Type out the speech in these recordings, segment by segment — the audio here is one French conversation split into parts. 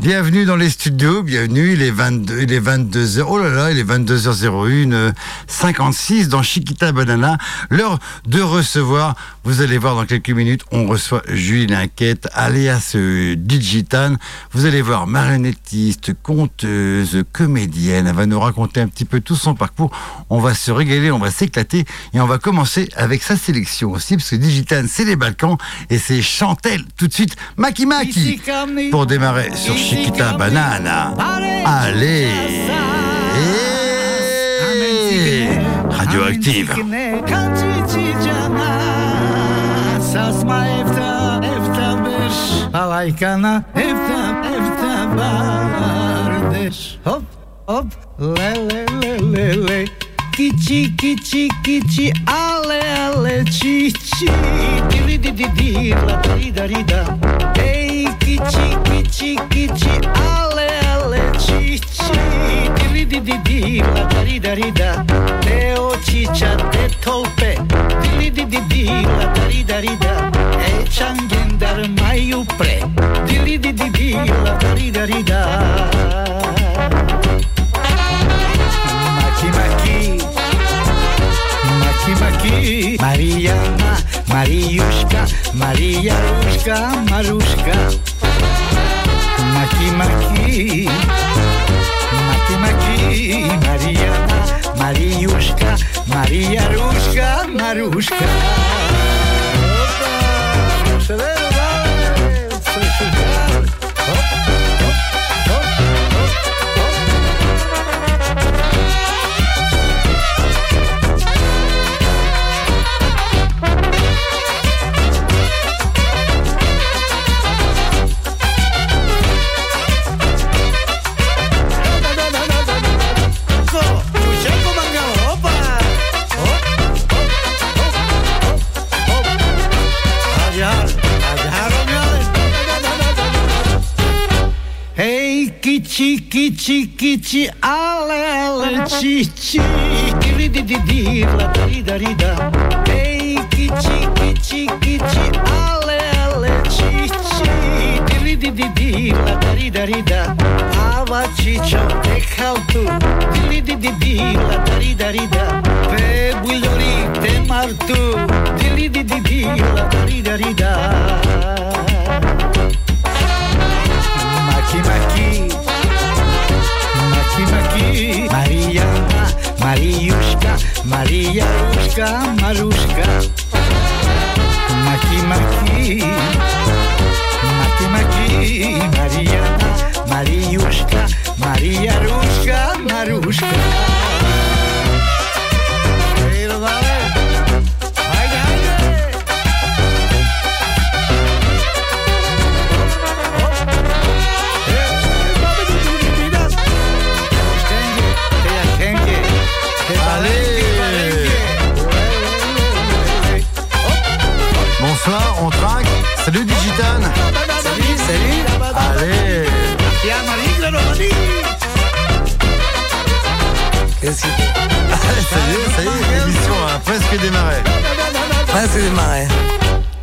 Bienvenue dans les studios, bienvenue, il est 22, il est 22h, oh là là, il est 22h01, euh, 56 dans Chiquita Banana, l'heure de recevoir, vous allez voir dans quelques minutes, on reçoit Julie Linquette, alias euh, Digitan, vous allez voir marionnettiste, conteuse, comédienne, elle va nous raconter un petit peu tout son parcours, on va se régaler, on va s'éclater, et on va commencer avec sa sélection aussi, parce que Digitan c'est les Balkans, et c'est Chantel, tout de suite, Maki Maki pour démarrer sur Chiquita Banana. Allez Radioactive. Alaykana kiçi kiçi ale ale çi çi Dili di di di la di da di da Hey kiçi kiçi kiçi ale ale çi çi Dili di di di la di da di da. Te očića te tolpe Dili di di di la di da di da E čangendar maju pre Dili di di di la di da di da. Maki maki Maki maki Marijana, Marijuška Marijaruška, Maruška Maki maki Maki maki Mari, María, Mariushka, María Rushka, Marushka. Kiçi kiçi ale ale çi çi Kiri di di di la di da di da Ava çiço te kaltu Dili di di di la di da di da. Pe buljori te martu Dili di di di la di da di da. Maki maki Maki maki Marijana, Marijuška Marijaruška, Maruška Maki maki Maki maki Marijana, Marijuška Marijaruška, Maruška Qu'est-ce que Ça y est, ça y est, l'émission a presque démarré. Ah, c'est démarré.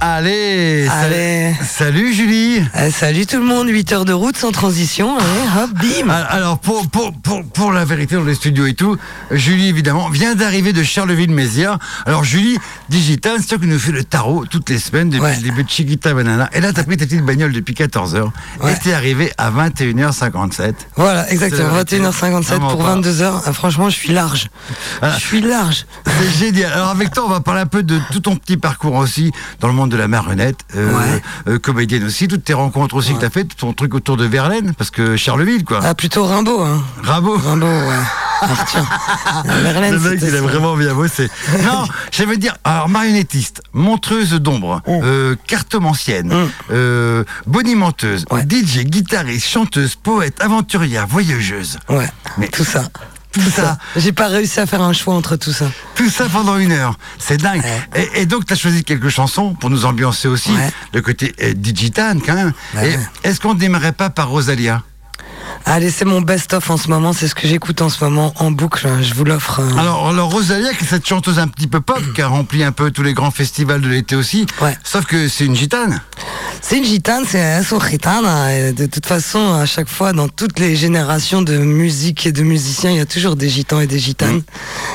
Allez, sa- Allez. salut Julie. Eh, salut tout le monde, 8 heures de route sans transition. Allez, hop, bim. Al- Alors pour, pour, pour, pour la vérité dans les studios et tout, Julie évidemment vient d'arriver de Charleville-Mézières. Alors Julie, Digital, c'est toi qui nous fait le tarot toutes les semaines depuis Ouais. le début de Chiquita Banana. Et là t'as pris ta petite bagnole depuis 14h Ouais. et t'es arrivé à 21h57. Voilà, exactement. C'est la vérité. 21h57 pour Vraiment pas. 22h. Ah, franchement, je suis large. Voilà. Je suis large. C'est génial. Alors avec toi, on va parler un peu de tout ton petit parcours aussi dans le monde de la marionnette, euh, Ouais. euh, comédienne aussi, toutes tes rencontres aussi que t'as fait, ton truc autour de Verlaine, parce que Charleville quoi. Ah, plutôt Rimbaud, hein. Bravo. Rimbaud, ouais. La Verlaine, Le mec, il a vraiment bien bossé. Non, je veux dire, alors marionnettiste, montreuse d'ombre, Mm. euh, cartomancienne, euh, bonimenteuse, Ouais. DJ, guitariste, chanteuse, poète, aventurière, voyageuse. Ouais, Mais tout ça. Tout ça, J'ai pas réussi à faire un choix entre tout ça. tout ça pendant une heure. C'est dingue. Et, et donc, tu as choisi quelques chansons pour nous ambiancer aussi, Ouais. le côté euh, digital quand même. Ouais. Et Est-ce qu'on ne démarrait pas par Rosalia? Allez, c'est mon best-of en ce moment, c'est ce que j'écoute en ce moment en boucle. Je vous l'offre. euh, alors, alors, Rosalia, qui est cette chanteuse un petit peu pop, qui a rempli un peu tous les grands festivals de l'été aussi, Ouais. sauf que c'est une gitane. C'est une gitane, c'est un son gitane. hein, De toute façon, à chaque fois, dans toutes les générations de musique et de musiciens, il y a toujours des gitans et des gitanes.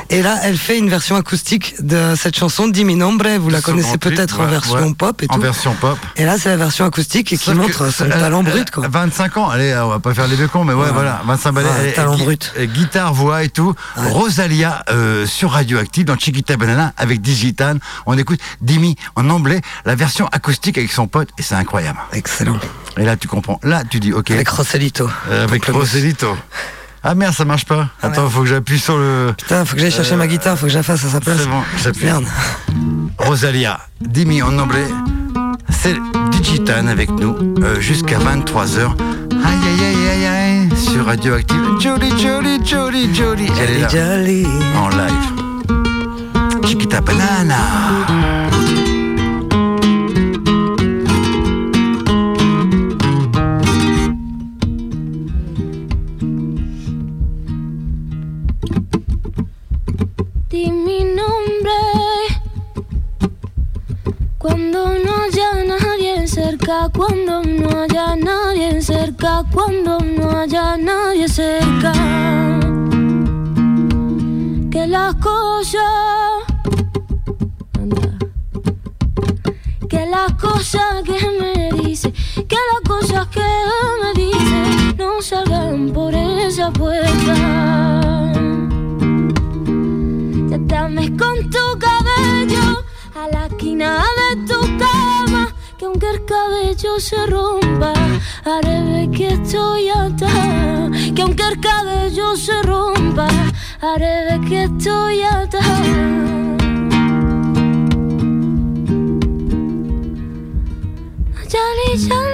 Et là, elle fait une version acoustique de cette chanson, Dimi Nombre. Vous la connaissez peut-être en version ouais. pop et En tout. version pop. Et là, c'est la version acoustique et qui Sauf montre son elle- talent brut, quoi. 25 ans, allez, on va pas faire les vieux cons, mais ouais, Ouais. voilà, 25 balais, Ouais, elle est- talent gui- brut. euh, guitare, voix et tout. Rosalia euh, sur Radioactive dans Chiquita Banana avec Digitan. On écoute Dimi en anglais, la version acoustique avec son pote et c'est incroyable. Excellent. Et là, tu comprends. Là, tu dis, ok, Avec Roselito. euh, avec Roselito. Ah merde, ça marche pas. Ah, Attends, faut que j'appuie sur le. Putain, faut que j'aille chercher ma guitare, faut que je la fasse à sa place. C'est bon, j'appuie. Merde. Rosalia, Dimi en anglais, c'est Digitan avec nous euh, jusqu'à 23h. Sur Radioactive. Jolie, jolie, jolie, jolie. Elle est là Jolly. en live. Chiquita banana. Di mi nombre cuando no cuando no haya nadie cerca, cuando no haya nadie cerca. Que las cosas, que las cosas que me dice, que las cosas que me dice no salgan por esa puerta. Ya te ames con tu cabello a la esquina de tu cama. Que aunque el cabello se rompa, haré ver que estoy atada. Que aunque el cabello se rompa, haré ver que estoy atada. Jolly, jolly,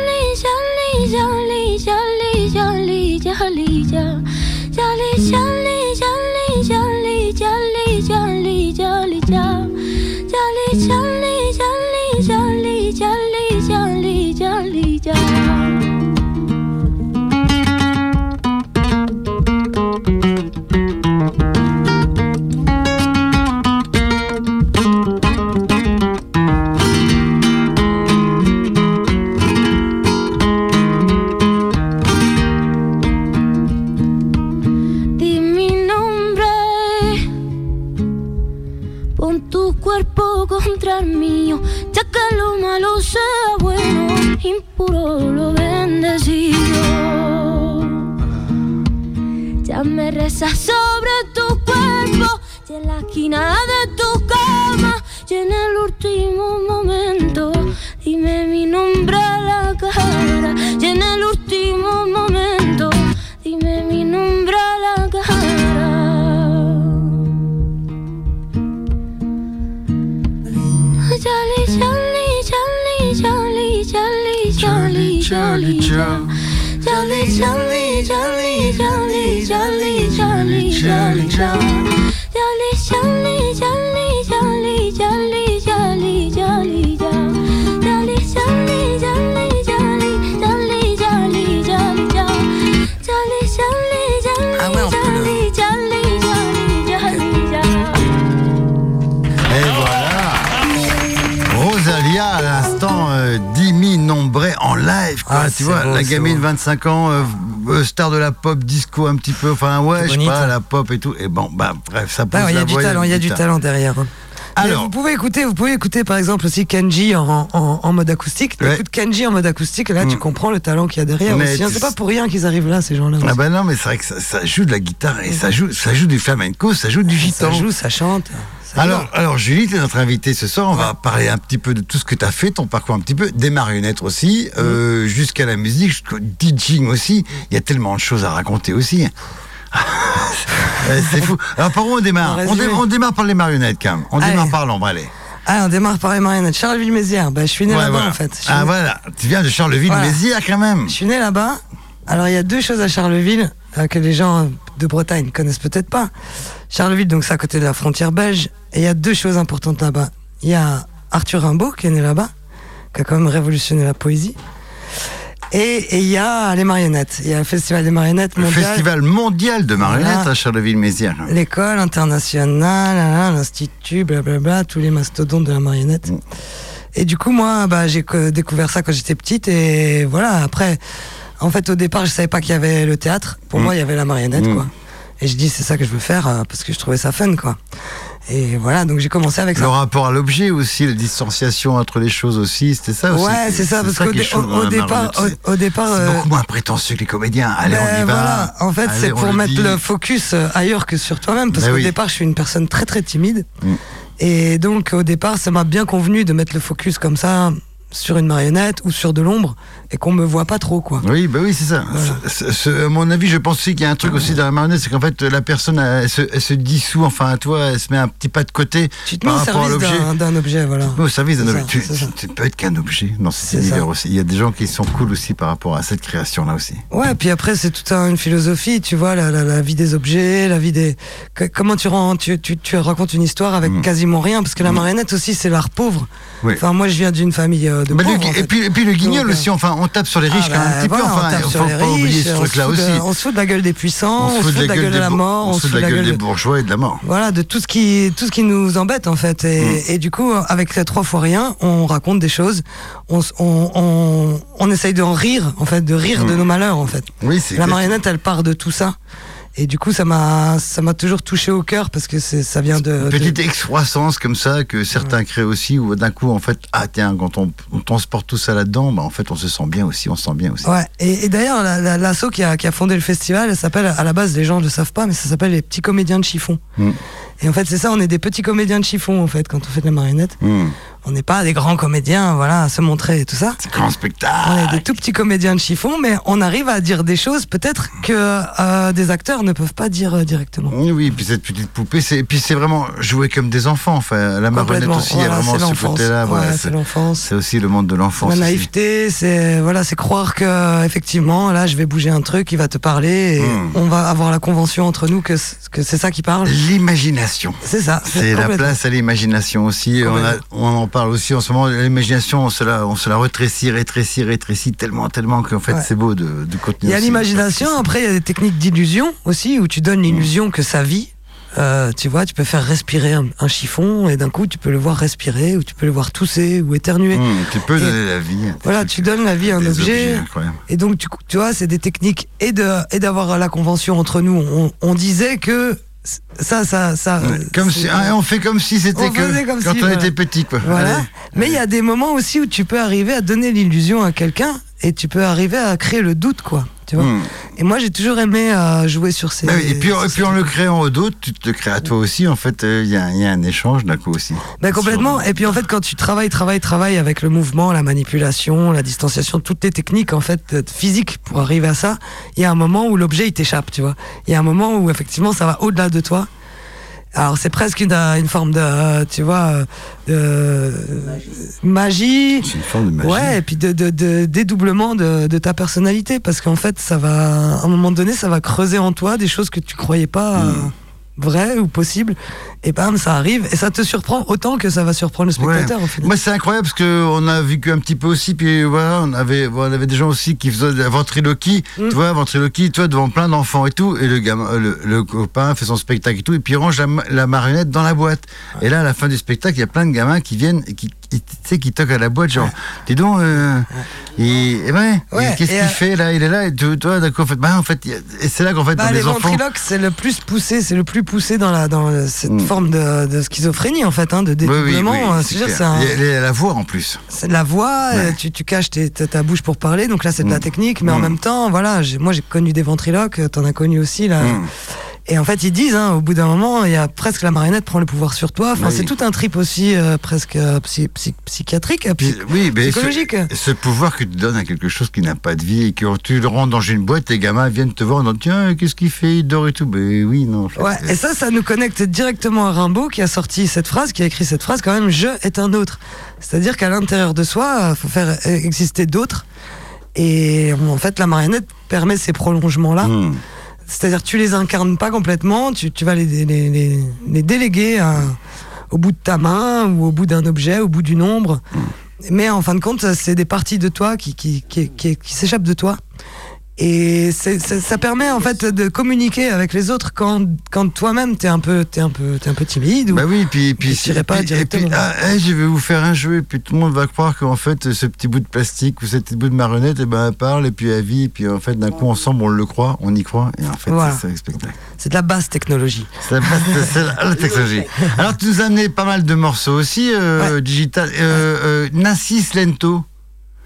sobre tu cuerpo y en la esquina tu vois, beau, la gamine, beau. 25 ans, euh, euh, star de la pop, disco un petit peu, enfin ouais, je sais pas, la pop et tout. Et bon, bah bref, ça pose Ah ouais, il y la a du voix, talent, il y a du talent derrière. hein. Mais Alors, vous pouvez écouter, vous pouvez écouter par exemple aussi Kenji en, en, en mode acoustique. Ouais. écoutes Kenji en mode acoustique, là tu Mm. comprends le talent qu'il y a derrière Mais aussi. hein. C'est pas pour rien qu'ils arrivent là, ces gens-là. ah bah non, mais c'est vrai que ça, ça joue de la guitare et ça joue, ça joue du flamenco, ça joue du gitan. ça joue, ça chante. ça Alors, alors Julie, tu es notre invitée ce soir. On va parler un petit peu de tout ce que tu as fait, ton parcours un petit peu, des marionnettes aussi, euh, jusqu'à la musique, jusqu'au DJing aussi. Il y a tellement de choses à raconter aussi. Eh, c'est fou. Alors par où on démarre on, démarre par les marionnettes quand même. On Allez. démarre par l'ombre, allez. Ah, on démarre par les marionnettes. Charleville-Mézières. Bah, je suis né Ouais, là-bas voilà. en fait. Ah né- voilà, tu viens de Charleville-Mézières quand même. Je suis né là-bas. Alors, il y a deux choses à Charleville euh, que les gens de Bretagne connaissent peut-être pas. Charleville, donc, c'est à côté de la frontière belge. Et il y a deux choses importantes là-bas. Il y a Arthur Rimbaud qui est né là-bas, qui a quand même révolutionné la poésie. Et et il y a les marionnettes. Il y a le Festival des marionnettes Le mondial. festival mondial de marionnettes Voilà. à Charleville-Mézières. L'école internationale, l'institut, blablabla, tous les mastodontes de la marionnette. Mm. Et du coup, moi, bah, j'ai co- découvert ça quand j'étais petite. Et voilà, après, en fait, au départ, je savais pas qu'il y avait le théâtre. Pour Mm. moi, il y avait la marionnette, Mm. quoi. Et je dis, c'est ça que je veux faire euh, parce que je trouvais ça fun, quoi. Et voilà, donc j'ai commencé avec Le ça. rapport à l'objet aussi, la distanciation entre les choses aussi, c'était ça aussi. Ouais, c'est ça, parce qu'au dé- départ, au, au départ, C'est euh, beaucoup moins prétentieux que les comédiens. Allez, on y Ben va. voilà, en fait, c'est pour le mettre dit. le focus ailleurs que sur toi-même, parce Ben qu'au oui. départ, je suis une personne très très timide. Mm. Et donc, au départ, ça m'a bien convenu de mettre le focus comme ça sur une marionnette ou sur de l'ombre et qu'on me voit pas trop, quoi. Oui, bah oui, c'est ça. À mon avis, je pense aussi qu'il y a un truc aussi dans la marionnette, c'est qu'en fait, la personne, elle, se, elle se dissout, enfin, toi, elle se met un petit pas de côté Tu te par rapport à l'objet. d'un- objet, voilà. Mais au service d'un objet. Tu, tu ne peux être qu'un objet dans cet univers aussi. Il y a des gens qui sont cool aussi par rapport à cette création-là aussi. Ouais, puis après, c'est toute un- une philosophie, tu vois, la, la- la vie des objets, la vie des. comment tu, rends, tu, tu, tu racontes une histoire avec Mm. quasiment rien, parce que la marionnette aussi, c'est l'art pauvre. Oui. Enfin, moi, je viens d'une famille euh, de Bah, pauvres. en et, puis, et puis le guignol Donc, euh, aussi, enfin, on tape sur les riches Ah quand même bah un petit voilà, peu, on enfin, tape il sur faut les pas oublier riches, ce on truc-là de- aussi. on se fout de la gueule des puissants, on, se fout de la gueule de la mort, on se fout de la gueule des de- bourgeois et de la mort. Voilà, de tout ce qui, tout ce qui nous embête en fait. Et, Mm. et du coup, avec les trois fois rien, on raconte des choses, on, on, on, on essaye d'en rire, en fait, de rire de nos malheurs en fait. Oui, Mm. La marionnette, elle part de tout ça. Et du coup, ça m'a, ça m'a toujours touché au cœur parce que ça vient de. Une de- petite excroissance comme ça que certains créent aussi, où d'un coup, en fait, ah tiens, quand on, on transporte tout ça là-dedans, bah, en fait, on se sent bien aussi, on se sent bien aussi. Ouais, et, et d'ailleurs, la- la- l'asso qui a, qui a fondé le festival, elle s'appelle, à la base, les gens ne le savent pas, mais ça s'appelle les petits comédiens de chiffon. Mm. Et en fait, c'est ça, on est des petits comédiens de chiffon, en fait, quand on fait de la marionnette. Mmh. On n'est pas des grands comédiens, voilà, à se montrer et tout ça. C'est grand spectacle. On est des tout petits comédiens de chiffon, mais on arrive à dire des choses peut-être que euh, des acteurs ne peuvent pas dire euh, directement. Oui, oui, puis cette petite poupée, c'est, puis c'est vraiment jouer comme des enfants. Enfin, la marionnette aussi, il y a vraiment ce l'enfance. côté-là. Ouais, voilà, c'est l'enfance. c'est aussi le monde de l'enfance. La naïveté, c'est voilà, c'est croire que effectivement, là, je vais bouger un truc, il va te parler, et Mm. on va avoir la convention entre nous que c'est ça qui parle. L'imagination. C'est ça. C'est la place à l'imagination aussi. On, a- Complètement. on en parle aussi en ce moment. L'imagination, on se la, on se la rétrécit, rétrécit, rétrécit tellement, tellement qu'en fait, Ouais. c'est beau de, de contenir. Il y a l'imagination, après il y a des techniques d'illusion aussi, où tu donnes l'illusion que ça vit. Euh, tu vois, tu peux faire respirer un, un chiffon et d'un coup tu peux le voir respirer ou tu peux le voir tousser ou éternuer. Mmh, tu peux Et- donner la vie. Voilà, tu donnes la vie à un objet. Et donc, tu, tu vois, c'est des techniques et de et d'avoir la convention entre nous. On, on disait que ça, ça, ça. Comme si, ah, on fait comme si c'était que comme quand si, on était petit, quoi. Voilà. Allez. Mais il y a des moments aussi où tu peux arriver à donner l'illusion à quelqu'un et tu peux arriver à créer le doute, quoi. Tu vois. Mmh. Et moi, j'ai toujours aimé euh, jouer sur ces. Bah oui, et puis, et en le créant au doute, tu te crées à toi aussi. En fait, euh, il y, a- il y a un échange d'un coup aussi. Ben complètement. Et puis en fait, quand tu travailles, travailles, travailles avec le mouvement, la manipulation, la distanciation, toutes les techniques en fait euh, physiques pour arriver à ça, il y a un moment où l'objet il t'échappe, tu vois. Il y a un moment où effectivement ça va au-delà de toi. Alors c'est presque une, euh, une forme de, euh, tu vois, euh, de magie. C'est une forme de magie. Ouais, et puis de, de, de dédoublement de, de ta personnalité, parce qu'en fait, ça va, à un moment donné, ça va creuser en toi des choses que tu croyais pas Vraies ou possibles, et bam, ça arrive, et ça te surprend autant que ça va surprendre le Ouais. spectateur, au final. Moi, c'est incroyable parce que on a vécu un petit peu aussi, puis voilà, on avait, on avait des gens aussi qui faisaient de la ventriloquie, Mm. tu vois, ventriloquie, toi, devant plein d'enfants et tout, et le gamin, le, le copain fait son spectacle et tout, et puis il range la, ma- la marionnette dans la boîte. Et là, à la fin du spectacle, il y a plein de gamins qui viennent et qui- tu sais, qui toquent à la boîte, genre, dis donc, euh, Ouais, et qu'est-ce qu'il euh, fait là Il est là, et tu- toi, d'accord, en fait, bah, en fait, et c'est là qu'en fait, Bah, les les enfants. ventriloques, c'est le plus poussé, c'est le plus poussé dans la dans cette Mm. forme de, de schizophrénie en fait, hein, de Oui, oui, dédoublement. oui, euh, c'est un- la voix en plus. c'est la voix, Ouais. tu, tu caches tes- ta, bouche pour parler, donc là c'est de la Mm. technique, mais en Mm. même temps, voilà, moi j'ai connu des ventriloques, euh, t'en as connu aussi là. Et en fait, ils disent, hein, au bout d'un moment, il y a presque la marionnette prend le pouvoir sur toi. Enfin, Oui. c'est tout un trip aussi euh, presque euh, psy- psy- psychiatrique, euh, psy- oui, mais psychologique. Ce, ce pouvoir que tu donnes à quelque chose qui n'a pas de vie et que tu le rends dans une boîte, les gamins viennent te voir en disant Tiens, qu'est-ce qu'il fait Il dort et tout. Ben oui, non. Ouais, et ça, ça nous connecte directement à Rimbaud qui a sorti cette phrase, qui a écrit cette phrase quand même, je est un autre. C'est-à-dire qu'à l'intérieur de soi, il faut faire exister d'autres. Et en fait, la marionnette permet ces prolongements-là. Hmm. C'est-à-dire que tu les incarnes pas complètement, tu, tu vas les, les, les, les déléguer à- au bout de ta main ou au bout d'un objet, au bout d'une ombre. Mais en fin de compte, c'est des parties de toi qui, qui, qui, qui, qui s'échappent de toi. Et ça permet en fait de communiquer avec les autres quand, quand toi-même t'es un peu t'es un peu t'es un peu timide ou Bah oui, puis, puis, dirais pas et puis- et puis, ah, je vais vous faire un jeu, et puis tout le monde va croire qu'en fait, ce petit bout de plastique ou ce petit bout de marionnette, eh ben, elle parle, et puis elle vit, et puis en fait, d'un coup, ensemble, on le croit, on y croit, et en fait, Voilà. c'est le spectacle. c'est de la basse technologie. C'est la, la- la technologie. Alors, tu nous as amené pas mal de morceaux aussi, euh, digital. Euh, euh, Nassis Lento.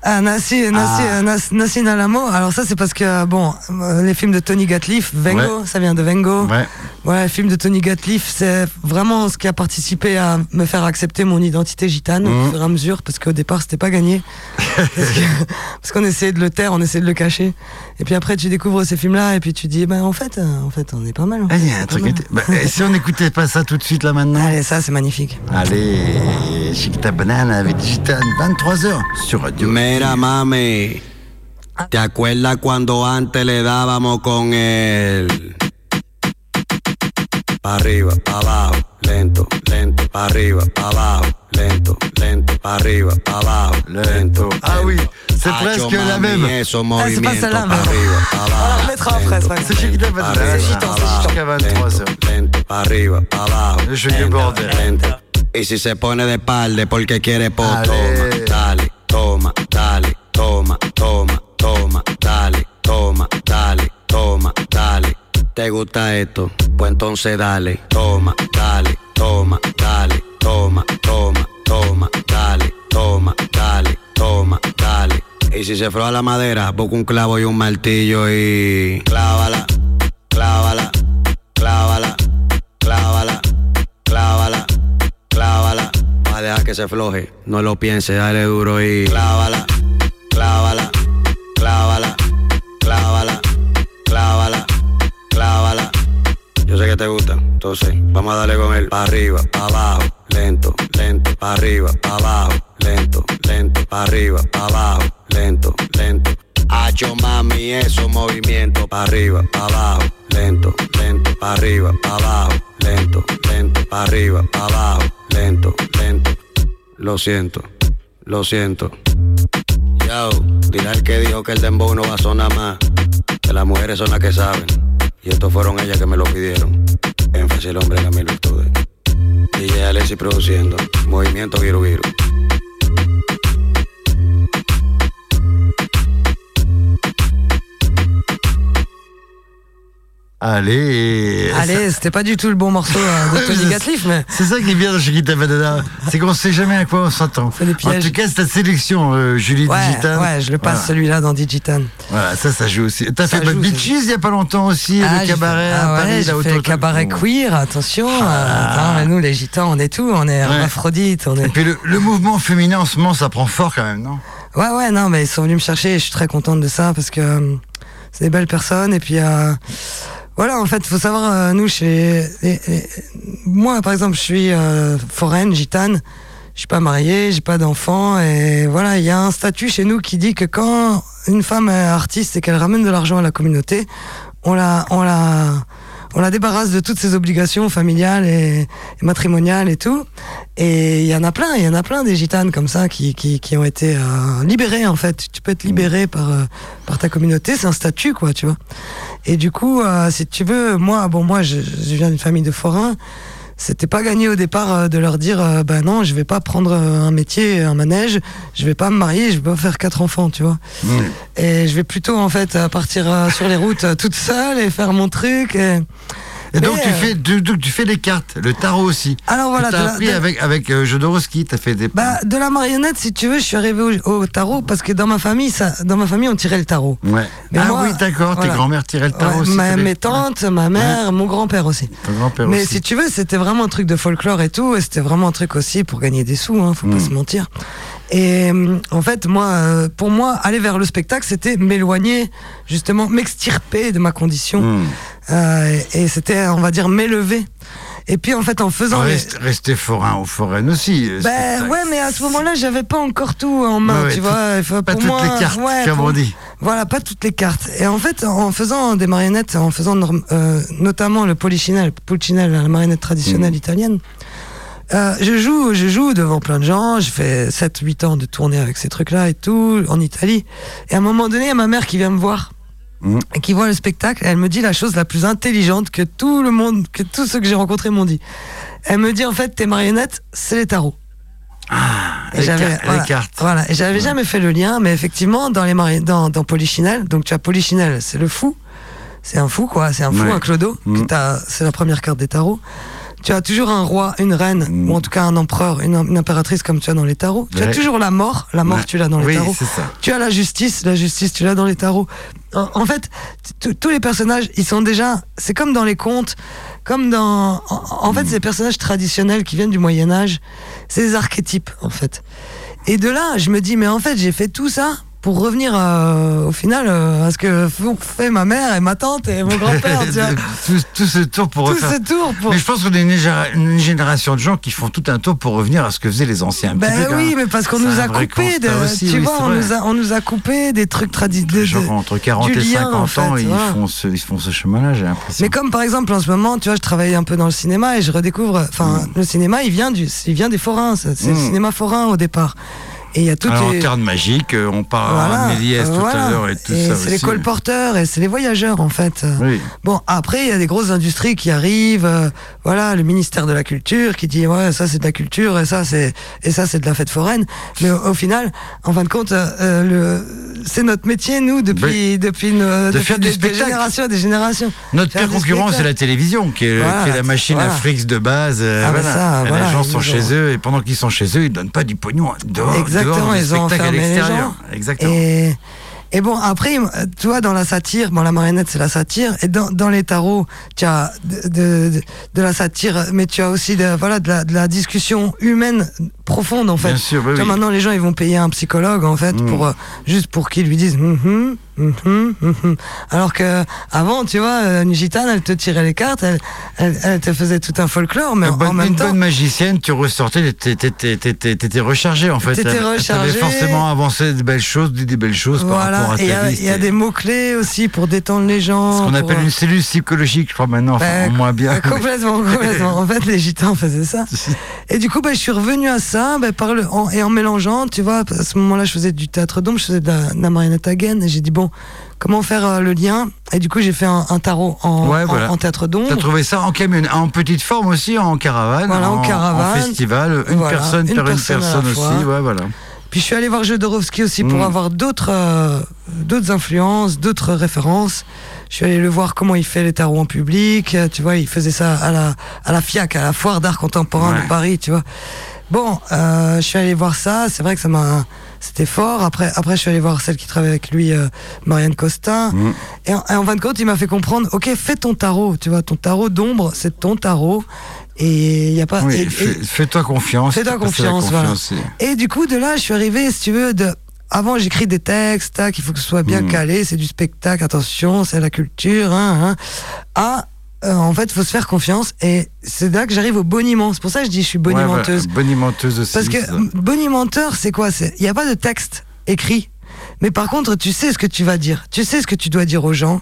Ah, Nassi, Nassi, Ah. Nas- Nassim Alamo. Alors ça, c'est parce que bon, euh, les films de Tony Gatliff, Vengo, ça vient de Vengo. Ouais. Ouais, le film de Tony Gatliff, c'est vraiment ce qui a participé à me faire accepter mon identité gitane Mhm. au fur et à mesure, parce qu'au départ, c'était pas gagné. parce qu'on essayait de le taire, on essayait de le cacher. Et puis après, tu découvres ces films-là, et puis tu dis, ben en fait, euh, en fait, on est pas mal. en Ah, fait, il y a on est un truc. mal. qui était- bah, et si on n'écoutait pas ça tout de suite là maintenant Allez, ça, c'est magnifique. Allez, Chiquita Banana avec Digital, 23h sur Radio. Mira, mami. ¿Te acuerdas cuando antes le dábamos con el. Pa' arriba, pa' abajo, lento, lento, pa' arriba, pa' abajo, lento, lento, pa' arriba, pa' abajo, lento. Ah oui, c'est Hacho, presque la mami, même. Esos Ah, c'est pas movimientos celle-là, pa' mais- arriba, pa' On la abajo. remettra après, lento, c'est pas grave. C'est Chiquita pa' Banana. arriba, C'est pa' gitan, c'est abajo, Jusqu'à 23h. lento, lento, pa' arriba, pa' abajo. Le jeu du lento, bordel. lento. Y si se pone de espalda es porque quiere po, Ale. toma, dale, toma, dale, toma, toma, toma, dale, toma, dale, toma, dale. ¿Te gusta esto? Pues entonces dale, toma, dale, toma, dale, toma, toma, toma, dale, toma, dale, toma, dale. Y si se froa la madera, busca un clavo y un martillo y clávala, clávala, clávala, clávala, clávala, clávala. Va a dejar que se floje, no lo piense, dale duro y clávala, clávala, clávala, clávala, clávala, clávala. Yo sé que te gusta, entonces vamos a darle con él. Pa' arriba, pa' abajo, lento, lento, pa' arriba, pa' abajo, lento, lento, pa' arriba, pa' abajo, lento, lento. Hacho mami, esos movimientos, pa' arriba, pa' abajo, lento, lento, pa' arriba, pa' abajo, lento, lento, pa' arriba, pa' abajo, lento, lento. Lo siento, lo siento. Yo, dirá el que dijo que el dembow no va a sonar más. Que las mujeres son las que saben. Y estos fueron ellas que me lo pidieron. Énfasis el hombre en la virtudes. DJ Alexis produciendo. Movimiento Viru Viru. Allez. Allez, c'était pas du tout le bon morceau euh, de Tony Gatliff, mais C'est ça qui est bien dans Chiquita Banana. C'est qu'on sait jamais à quoi on s'attend. En tout cas, c'est ta sélection, euh, Julie ouais, Digital. ouais, je le passe Voilà. celui-là dans Digitan. Voilà, ça, ça joue aussi. T'as fait Bad Beaches il y a pas longtemps aussi, Ah, le cabaret à ah ouais, Paris, là, fait autour- cabaret queer, attention. Ah. euh, attends, nous les gitans, on est tout, on est hermaphrodites, on Et est. puis le, le mouvement féminin en ce moment, ça prend fort quand même, non? Ouais, ouais, non, mais ils sont venus me chercher et je suis très contente de ça parce que euh, c'est des belles personnes et puis euh, voilà, en fait, faut savoir, euh, nous, chez moi, par exemple, je suis euh, foraine, gitane, je suis pas mariée, j'ai pas d'enfant et voilà, il y a un statut chez nous qui dit que quand une femme est artiste et qu'elle ramène de l'argent à la communauté, on la, on la, on la débarrasse de toutes ses obligations familiales et, matrimoniales et tout. Et il y en a plein, il y en a plein des gitanes comme ça qui, qui, qui ont été euh, libérées en fait. Tu peux être libéré par, euh, par ta communauté, c'est un statut quoi, tu vois. Et du coup, euh, si tu veux, moi, bon, moi, je, je viens d'une famille de forains. C'était pas gagné au départ euh, de leur dire, bah non, je vais pas prendre euh, un métier, un manège, je vais pas me marier, je vais pas faire quatre enfants, tu vois. Et je vais plutôt en fait partir sur les routes toute seule et faire mon truc. Et, Et donc Mais, tu euh, fais, tu, tu- tu fais les cartes, le tarot aussi. Alors voilà, Tu as la- appris de- avec avec euh, Jodorowsky, t'as fait des. Bah, de la marionnette, si tu veux, je suis arrivé au, au tarot parce que dans ma famille, ça, dans ma famille, on tirait le tarot. ouais. Mais ah moi, oui, d'accord. voilà. Tes grands-mères tiraient le tarot Ouais, aussi. ma- mes tantes, ma mère, mon grand-père aussi. Ton grand-père Mais aussi. si tu veux, c'était vraiment un truc de folklore et tout, et c'était vraiment un truc aussi pour gagner des sous, hein, faut pas se mentir. Et hum, en fait, moi, euh, pour moi, aller vers le spectacle, c'était m'éloigner, justement, m'extirper de ma condition, Hmm. Euh, et, c'était, on va dire, m'élever. Et puis en fait, en faisant les- Rester forain ou foraine aussi. euh, Ben ouais, mais à ce moment-là, j'avais pas encore tout en main, Ouais, tu vois. Pas pour toutes moi, les cartes, ouais, comme pour- on dit. Voilà, pas toutes les cartes. Et en fait, en faisant des marionnettes, en faisant euh, notamment le polichinelle, pulcinelle, la marionnette traditionnelle italienne, euh, je joue, je joue devant plein de gens. Je fais 7-8 ans de tournée avec ces trucs-là et tout, en Italie. Et à un moment donné, il y a ma mère qui vient me voir. Mm. Et qui voit le spectacle, elle me dit la chose la plus intelligente que tout le monde, que tous ceux que j'ai rencontrés m'ont dit. Elle me dit en fait, tes marionnettes, c'est les tarots. Et les, j'avais- car- les voilà, cartes. Voilà, et j'avais jamais fait le lien, mais effectivement, dans les mari- dans, dans Polichinelle, donc tu as Polichinelle, c'est le fou, c'est un fou quoi, c'est un fou, Ouais. un clodo, Mm. c'est la première carte des tarots. Tu as toujours un roi, une reine, Mm. ou en tout cas un empereur, une, une impératrice comme tu as dans les tarots. Tu as toujours la mort, la mort Ouais. tu l'as dans les Oui, tarots. ça. Tu as la justice, la justice tu l'as dans les tarots. En, en fait, tous les personnages, ils sont déjà, c'est comme dans les contes, comme dans, en, en Mm. fait, ces personnages traditionnels qui viennent du Moyen Âge, c'est des archétypes en fait. Et de là, je me dis, mais en fait, j'ai fait tout ça pour revenir euh, au final euh, à ce que font- fait ma mère et ma tante et mon grand-père. tout, tout ce tour pour tout refaire. ce tour pour. Mais je pense qu'on est une, génération de gens qui font tout un tour pour revenir à ce que faisaient les anciens. Ben oui, mais parce qu'on nous a coupé, de, constat aussi, tu oui, vois, on nous, a, on nous a coupé des trucs traditionnels. Genre entre 40 du et lien, 50 en ans, ils, font ce, ils font ce chemin-là, j'ai l'impression. Mais comme par exemple en ce moment, tu vois, je travaille un peu dans le cinéma et je redécouvre. Enfin, le cinéma, il vient du, il vient des forains. C'est le Mm. cinéma forain au départ. Et il y a toutes les. Lanterne magique, euh, on parle à Méliès tout voilà. à l'heure et tout Et ça C'est les colporteurs et c'est les voyageurs en fait. Oui. Bon, après, il y a des grosses industries qui arrivent. euh, voilà, le ministère de la Culture qui dit ouais, ça c'est de la culture et ça c'est et ça c'est de la fête foraine. Mais au, au final, en fin de compte, euh, euh, le c'est notre métier nous depuis depuis, une, depuis faire du des, des générations et des générations. Notre pire concurrent, c'est la télévision, qui est, Voilà, qui est la machine voilà. à frics de base. euh, Ah, bah voilà. ça, voilà, les gens sont chez eux, et pendant qu'ils sont chez eux, ils donnent pas du pognon dehors, Exactement, ils ont enfermé les l'extérieur. gens. Exactement. Et, et bon, après, tu vois, dans la satire, bon, la marionnette, c'est la satire. Et dans, dans les tarots, tu as de, de, de- de la satire, mais tu as aussi de, voilà, de, la, de la discussion humaine profonde, en fait. Bien sûr, bah oui. maintenant, les gens, ils vont payer un psychologue, en fait, Mm. pour, euh, juste pour qu'ils lui disent, mhm, mhm. alors que avant, tu vois, euh, une gitane, elle te tirait les cartes, elle, elle, elle te faisait tout un folklore, mais en, bonne, en même une temps. bonne magicienne, tu ressortais, t'étais- rechargé en fait. T'étais rechargé. T'avais forcément avancé des belles choses, dit des belles choses par rapport Voilà, à et il y ta a, vie. il y a des mots-clés aussi pour détendre les gens. Ce qu'on appelle une cellule psychologique, je crois maintenant, enfin, en moins bien. euh, Complètement, complètement. En fait, les gitans faisaient ça. Et du coup, ben, je suis revenu à ça, ben, par le, en, et en mélangeant, tu vois, à ce moment-là, je faisais du théâtre d'ombre, je faisais de la, de la marionnette et j'ai dit, bon, comment faire euh, le lien? Et du coup, j'ai fait un, un tarot en, Ouais, en- voilà. en théâtre T'as d'ombre. trouvé ça en camion, en petite forme aussi, en caravane, Voilà, en caravane. festival, une Voilà, personne une par une personne aussi, ouais, voilà. Puis je suis allé voir Jodorowsky aussi pour Mm. avoir d'autres euh, d'autres influences, d'autres références. Je suis allé le voir comment il fait les tarots en public. euh, Tu vois, il faisait ça à la à la FIAC, à la Foire d'art contemporain Ouais. de Paris. Tu vois. Bon, euh, je suis allé voir ça. C'est vrai que ça m'a c'était fort. Après, après, je suis allé voir celle qui travaille avec lui, euh, Marianne Costa. Mm. Et, en, et en fin de compte, il m'a fait comprendre. Ok, fais ton tarot. Tu vois, ton tarot d'ombre, c'est ton tarot. Et il y a pas. Oui, fais-toi confiance. Fais-toi confiance, voilà. et du coup, de là, je suis arrivé, si tu veux, de. Avant, j'écris des textes, tac, il faut que ce soit bien Mm. calé, c'est du spectacle, attention, c'est la culture, hein, hein. À, euh, en fait, faut se faire confiance. Et c'est là que j'arrive au boniment. C'est pour ça que je dis je suis Ouais, bonimenteuse. bonimenteuse aussi. Parce que ça. bonimenteur, c'est quoi? Il n'y a pas de texte écrit. Mais par contre, tu sais ce que tu vas dire. Tu sais ce que tu dois dire aux gens.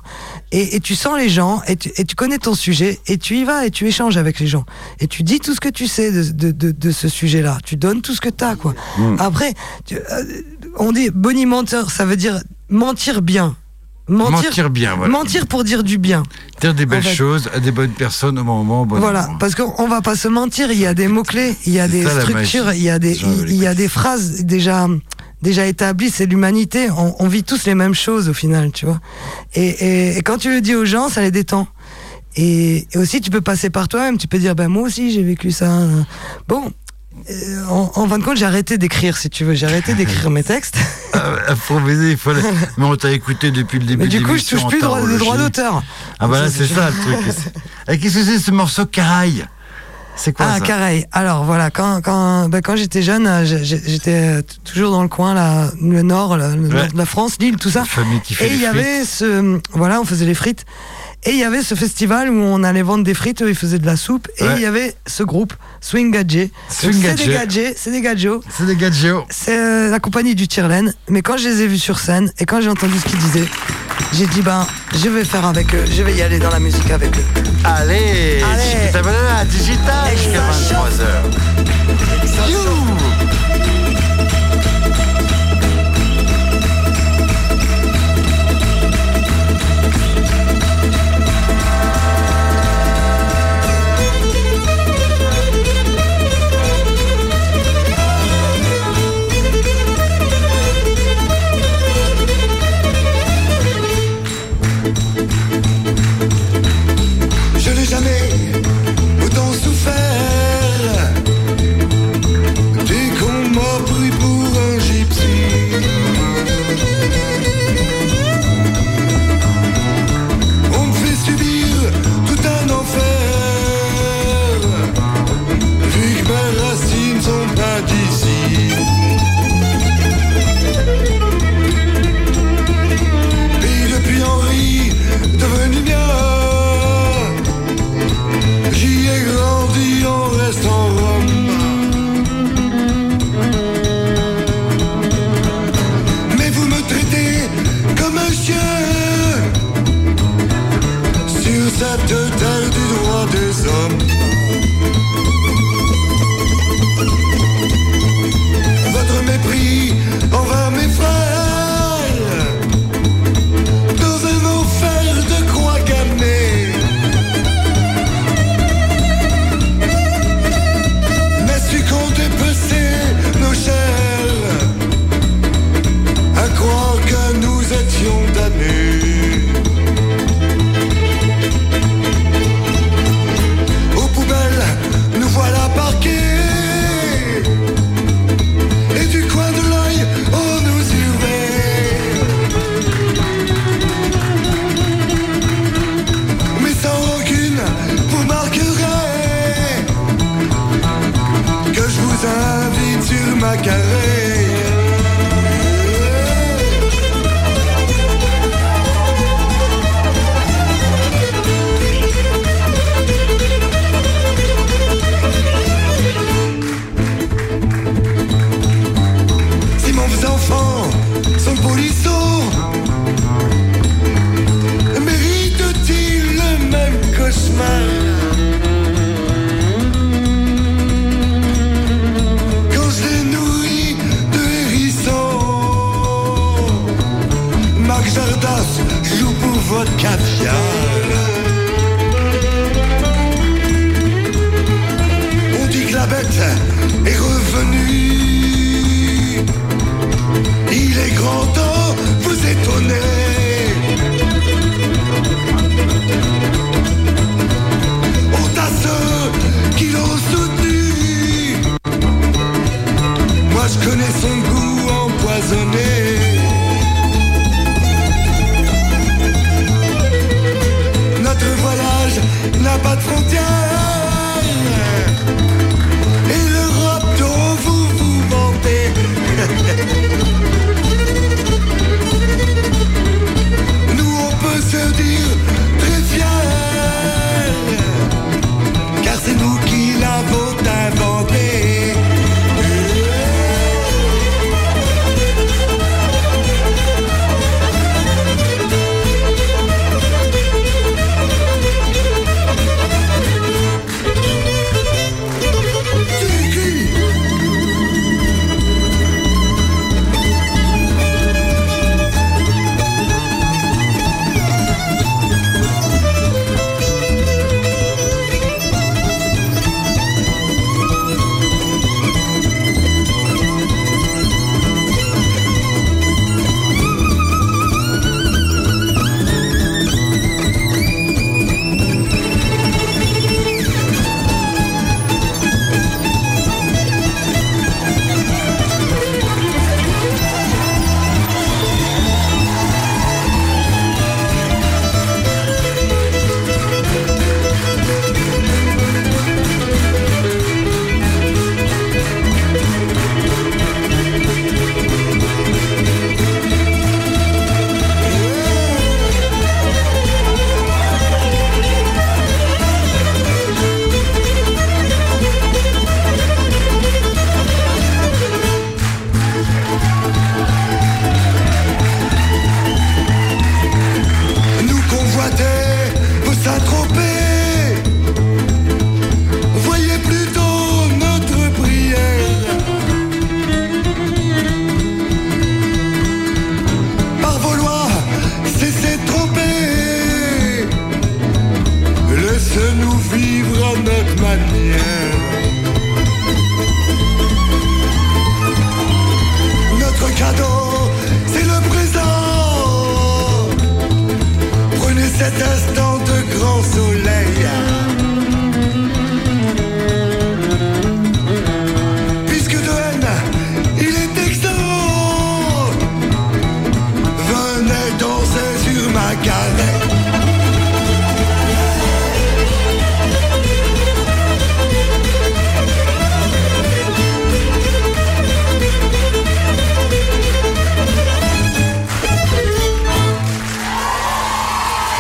Et, et tu sens les gens. Et tu, et tu connais ton sujet. Et tu y vas et tu échanges avec les gens. Et tu dis tout ce que tu sais de, de, de, de ce sujet-là. Tu donnes tout ce que tu as. Quoi. Mm. Après, tu- euh, on dit bonimenteur, ça veut dire mentir bien. Mentir, Mentir bien, voilà. mentir pour dire du bien. Dire des belles fait- choses à des bonnes personnes au moment, au bon Voilà, moment. parce qu'on on va pas se mentir, il y a des mots-clés, il y a des ça, structures, il y a des, il y a des phrases déjà, déjà établies, c'est l'humanité, on, on vit tous les mêmes choses au final, tu vois. Et, et, et quand tu le dis aux gens, ça les détend. Et, et aussi, tu peux passer par toi-même. Tu peux dire, ben moi aussi, j'ai vécu ça. Bon. Euh, En, en fin de compte, j'ai arrêté d'écrire, si tu veux. J'ai arrêté d'écrire mes textes. Ah, Improviser, il fallait. Mais on t'a écouté depuis le début Mais du coup, je touche plus de droit, d'auteur. Ah bah là, c'est ça le truc. Et qu'est-ce que c'est ce morceau Caraï? C'est quoi Ah, carré. Alors voilà, quand, quand, ben, quand j'étais jeune, euh, j'étais euh, toujours dans le coin, là, le nord, le, nord de la France, l'île, tout ça. Famille qui fait Et il y avait ce. Voilà, on faisait les frites. Et il y avait ce festival où on allait vendre des frites, eux ils faisaient de la soupe. Et Ouais. il y avait ce groupe, Swing Gadget. C'est des gadgets, c'est des gadgets. C'est des Géo. C'est euh, la compagnie du Tirlen. Mais quand je les ai vus sur scène et quand j'ai entendu ce qu'ils disaient, j'ai dit, ben, je vais faire avec eux, je vais y aller dans la musique avec eux. Allez, Allez. Digital jusqu'à 23h.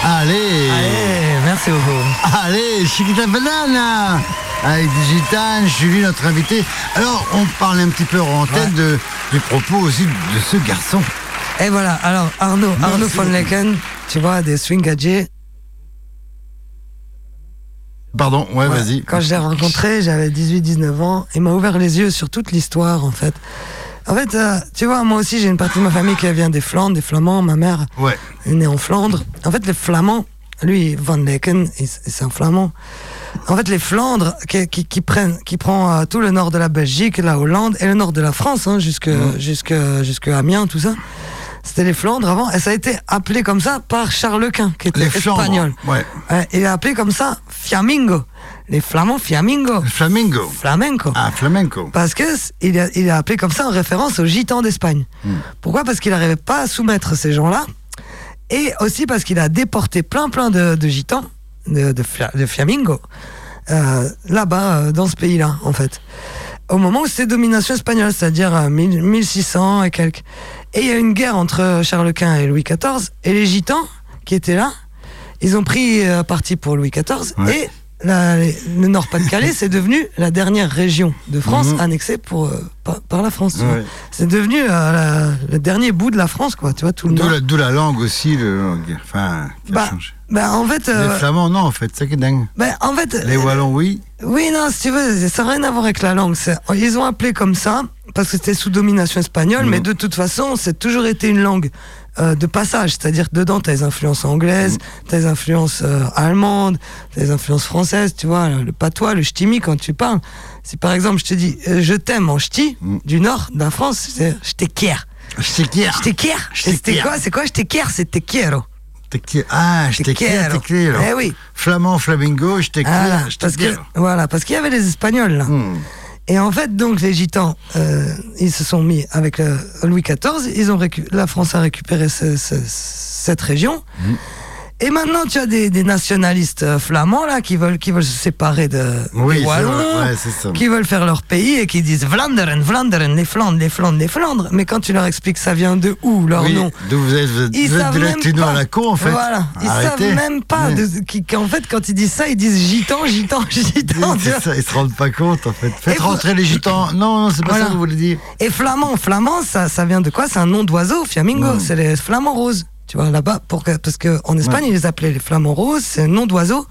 Allez Allez, merci beaucoup. Allez, Chiquita Banana avec Digital, Julie, notre invité. Alors, on parle un petit peu en tête ouais. de, propos aussi de ce garçon. Et voilà, alors Arnaud, Arnaud von Lecken, tu vois, des swing Pardon, ouais. vas-y. Quand je l'ai rencontré, j'avais 18-19 ans, il m'a ouvert les yeux sur toute l'histoire, en fait. En fait, euh, tu vois, moi aussi, j'ai une partie de ma famille qui vient des Flandres, des Flamands. Ma mère Ouais. est née en Flandre. En fait, les Flamands, lui, Van Lecken, il- c'est un Flamand. En fait, les Flandres, qui, qui, qui prennent, qui prend euh, tout le nord de la Belgique, la Hollande et le nord de la France, hein, jusque, jusque, jusque Amiens, tout ça. C'était les Flandres avant, et ça a été appelé comme ça par Charles Quint, qui était Les espagnol. Ouais, il a appelé comme ça Fiamingo. Les Flamands Fiamingo. Flamingo. Flamenco. Ah, flamenco. Parce que il a, il a appelé comme ça en référence aux gitans d'Espagne. Hmm. Pourquoi? Parce qu'il n'arrivait pas à soumettre ces gens-là. Et aussi parce qu'il a déporté plein plein de, de gitans, de, de, fia- de Flamingo, euh, là-bas, euh, dans ce pays-là, en fait. Au moment où c'était domination espagnole, c'est-à-dire euh, 1000 1600 et quelques. Et il y a une guerre entre Charles Quint et Louis XIV, et les gitans qui étaient là, ils ont pris euh, parti pour Louis XIV, Ouais. et la- le Nord-Pas-de-Calais, c'est devenu la dernière région de France Mhm. annexée pour, euh, par, par la France. Ouais. C'est devenu euh, le dernier bout de la France, quoi. Tu vois, tout le D'où Nord. la, d'où la langue aussi, le, enfin, qui a Bah, changé. Bah, en fait, Les euh, flamands, non, en fait, c'est qui est dingue. bah, en fait, Les wallons, oui. oui, non, si tu veux, ça n'a rien à voir avec la langue. Ils ont appelé comme ça parce que c'était sous domination espagnole, mais de toute façon, c'est toujours été une langue euh, de passage. C'est-à-dire dedans, tu as les influences anglaises, Mhm. tu as les influences euh, allemandes, tu as les influences françaises, tu vois, le patois, le ch'timi, quand tu parles. Si par exemple, je te dis euh, je t'aime en ch'ti, Mhm. du nord de la France, c'est je t'équière. Je t'équière. Je t'équière. C'était quoi C'est quoi je t'équière te quiero. T'équière. Ah, je Te t'équière. Eh oui. Flamand, flamingo, je t'équière, Voilà, je t'équière. voilà, parce qu'il y avait les Espagnols là. Hmm. Et en fait, donc les Gitans, euh, ils se sont mis avec Louis XIV. Ils ont récu- la France a récupéré ce- ce- cette région. Mhm. Et maintenant, tu as des, des nationalistes euh, flamands là qui veulent qui veulent se séparer de Oui, des c'est Wallons, vrai, ouais, c'est ça. qui veulent faire leur pays et qui disent Vlaanderen, Vlaanderen, les Flandres, les Flandres, les Flandres. Mais quand tu leur expliques ça vient de où leur Oui, nom, d'où vous êtes, vous ils savent même pas. à la con, en fait. Voilà, ils Arrêtez. savent même pas qu'en fait quand ils disent ça, ils disent gitan, gitan, gitan. ça, ils se rendent pas compte, en fait. Faites Et rentrer les gitans. Non, non, c'est pas Voilà. ça que vous voulez dire. Et flamand, flamand, ça, ça vient de quoi? C'est un nom d'oiseau, flamingo. C'est les flamands roses. Tu vois, là-bas, pour que- parce qu'en Espagne, Ouais. ils les appelaient les flamands roses, c'est un nom d'oiseau.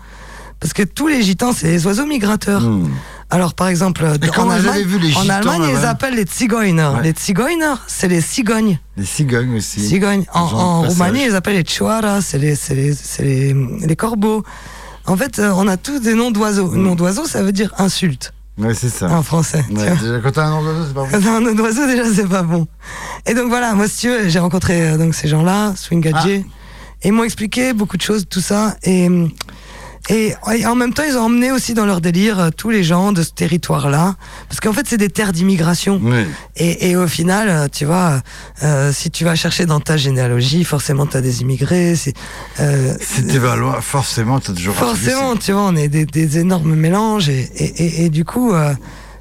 Parce que tous les gitans, c'est les oiseaux migrateurs. Hmm. Alors, par exemple, en Allemagne, vu les en gitans, Allemagne ils les appellent les. Ouais. Les Zigeuner, c'est les cigognes. Les cigognes aussi. Cigognes. En, en. Roumanie, ils appellent les Chuara, c'est les, c'est les, c'est les, les corbeaux. En fait, euh, on a tous des noms d'oiseaux. Mm. Nom d'oiseau, ça veut dire insulte Ouais, c'est ça. en français. Ouais, déjà, quand t'as un nom d'oiseau, c'est pas bon. Quand t'as un nom d'oiseau, déjà, c'est pas bon. Et donc voilà, moi, si tu veux, j'ai rencontré euh, donc, ces gens-là, Swing Ah. et ils m'ont expliqué beaucoup de choses, tout ça. Et, et, et en même temps, ils ont emmené aussi dans leur délire euh, tous les gens de ce territoire-là. Parce qu'en fait, c'est des terres d'immigration. Oui. Et, et au final, euh, tu vois, euh, si tu vas chercher dans ta généalogie, forcément, tu as des immigrés. c'est, Euh, Si tu vas loin, forcément, t'as toujours Forcément, tu vois, on est des, des énormes mélanges et, et, et, et du coup, euh,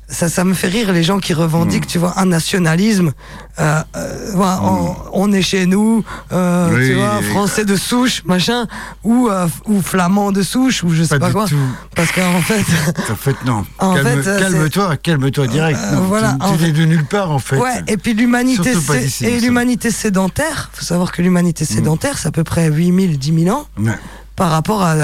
ça, ça me fait rire les gens qui revendiquent, Hmm. tu vois, un nationalisme. Euh, euh, voilà, on, on est chez nous, euh, Oui, tu vois, oui. français de souche, machin, ou, euh, ou flamand de souche, ou je sais Pas quoi. tout. Parce qu'en fait, En fait, non. En Calme- fait, calme-toi, calme-toi direct. Euh, Non, voilà, tu en tu fait- es de nulle part, en fait. Ouais, et puis l'humanité et l'humanité sédentaire, faut savoir que l'humanité Mm. sédentaire, c'est à peu près 8000, 10 000 ans Ouais. Par rapport à,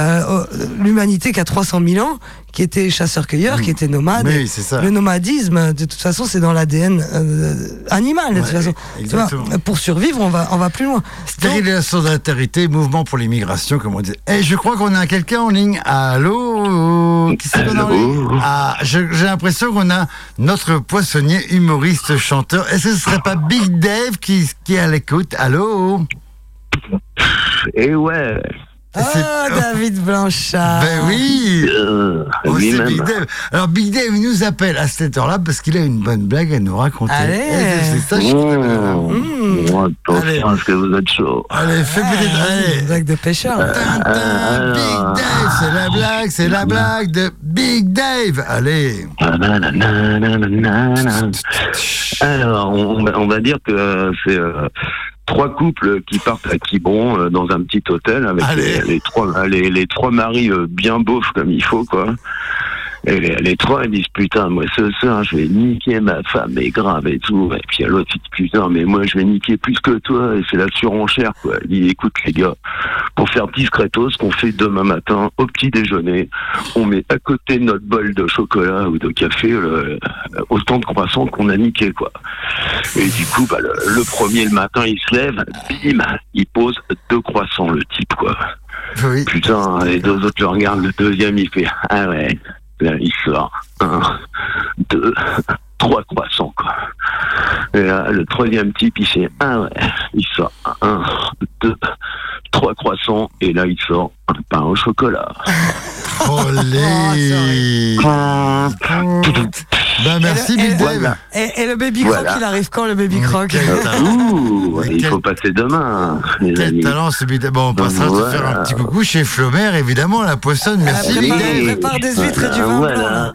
l'humanité qui a 300 000 ans, qui était chasseur-cueilleur, qui était nomade. Mm. Oui, c'est ça. Le nomadisme, de toute façon, c'est dans l'ADN euh, animal, de toute façon. Vois, exactement. pour survivre, on va, on va plus loin. Stérilisation d'altérité, mouvement pour l'immigration, comme on dit. Et je crois qu'on a quelqu'un en ligne. Allô Qui c'est ah, J'ai l'impression qu'on a notre poissonnier, humoriste, chanteur. Est-ce que ce serait pas Big Dave qui, qui est à l'écoute? Allô? Et ouais, Ah, David Blanchard. Ben oui euh, Oh. Big Dave. Alors Big Dave, nous appelle à cette heure-là parce qu'il a une bonne blague à nous raconter. Allez. Eh, C'est ça, je. Mmh. Oh, attention à ce que vous êtes chaud. Allez, fais peut-être... Ah, allez. une blague de pêcheur. Tintin, Ah, Big alors. Dave, c'est la blague, c'est la blague de Big Dave. Allez. Alors, on, on va- on va dire que euh, c'est euh, trois couples qui partent à Quiberon euh, dans un petit hôtel avec les, les trois les, les trois maris euh, bien beaufs comme il faut quoi. Et les, les trois ils disent putain moi ce soir je vais niquer ma femme et grave et tout. Et puis il l'autre qui dit putain mais moi je vais niquer plus que toi et c'est la surenchère quoi. Il dit écoute les gars pour faire discretos ce qu'on fait demain matin au petit déjeuner on met à côté de notre bol de chocolat ou de café le, autant de croissants qu'on a niqué quoi. Et du coup, bah, le, le premier le matin, il se lève, bim, il pose deux croissants, le type, quoi. Oui. Putain, les deux autres le regardent, le deuxième, il fait, ah ouais, là, il sort, un, deux, trois croissants, quoi. Et là, le troisième type, il fait, ah ouais, il sort, un, deux, trois croissants, et là, il sort un pain au chocolat. Olé Bah merci Et le- Big et Dave. Voilà. Et, et le baby croc, Voilà. il arrive quand le baby croc Ouh, il faut passer demain, les quel amis. talent ce Big Dave. Bon, on passera te Voilà. faire un petit coucou chez Flaubert, évidemment, la poissonne. Merci Ah, Big prépare- Dave. prépare des huîtres et du vin Voilà.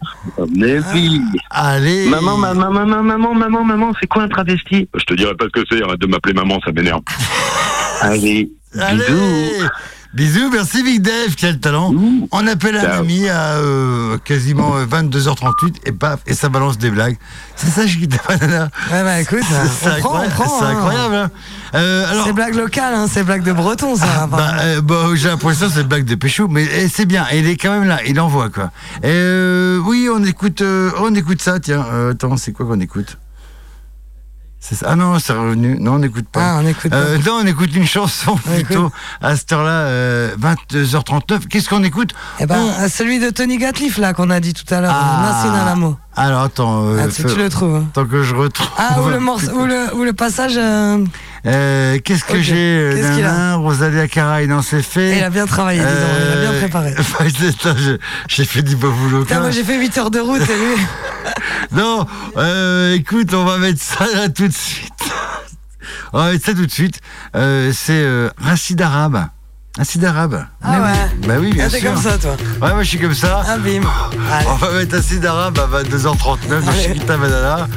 Mais oui. Allez Maman, maman, maman, maman, maman, maman, c'est quoi un travesti? Je te dirai pas ce que c'est, arrête de m'appeler maman, ça m'énerve. Allez, Allez bisous. Bisous, merci Big Dave, quel talent. Ouh. On appelle un ami à euh, quasiment euh, 22h38 et paf, et ça balance des blagues. C'est ça, Chiquita Banana. Ouais, bah écoute, C'est on prend, on incroyable. prend. c'est hein. incroyable, hein. Euh, alors, C'est blague locale, hein, c'est blague de breton, ça. bah, euh, bah, j'ai l'impression que c'est une blague de Péchou, mais eh, c'est bien. Il est quand même là, il envoie quoi. Et, euh, oui, on écoute, euh, on écoute ça. Tiens, euh, attends, c'est quoi qu'on écoute? Ah non, c'est revenu. Non, on n'écoute pas. Ah, on écoute pas. Euh, non, on écoute une chanson On plutôt à cette heure-là, euh, 22h39. Qu'est-ce qu'on écoute? Eh ben, On- euh, celui de Tony Gatliff, là, qu'on a dit tout à l'heure, Ah. Amo. Alors attends, euh, Ah, tu, tu le trouves. tant que je retrouve. Ah, ou le, morceau, ou le, ou le passage. euh, Euh, Qu'est-ce que j'ai euh, Qu'est-ce qu'il a nanana, Rosalia Caray, non, c'est fait. il a bien travaillé, disons, il a bien Euh, préparé. Attends, je- J'ai fait du beau boulot. Putain, moi j'ai fait 8 heures de route et lui. Non, euh, écoute, on va mettre ça là tout de suite. on va mettre ça tout de suite. Euh, c'est euh, Racide Arabe. Racide Arabe. Ah Mais ouais. Bah oui, bien Ah, t'es sûr. comme ça, toi. Ouais, moi je suis comme ça. Ah, bim. On va mettre Acide Arabe à 22h39 dans Allez. Chiquita Banana.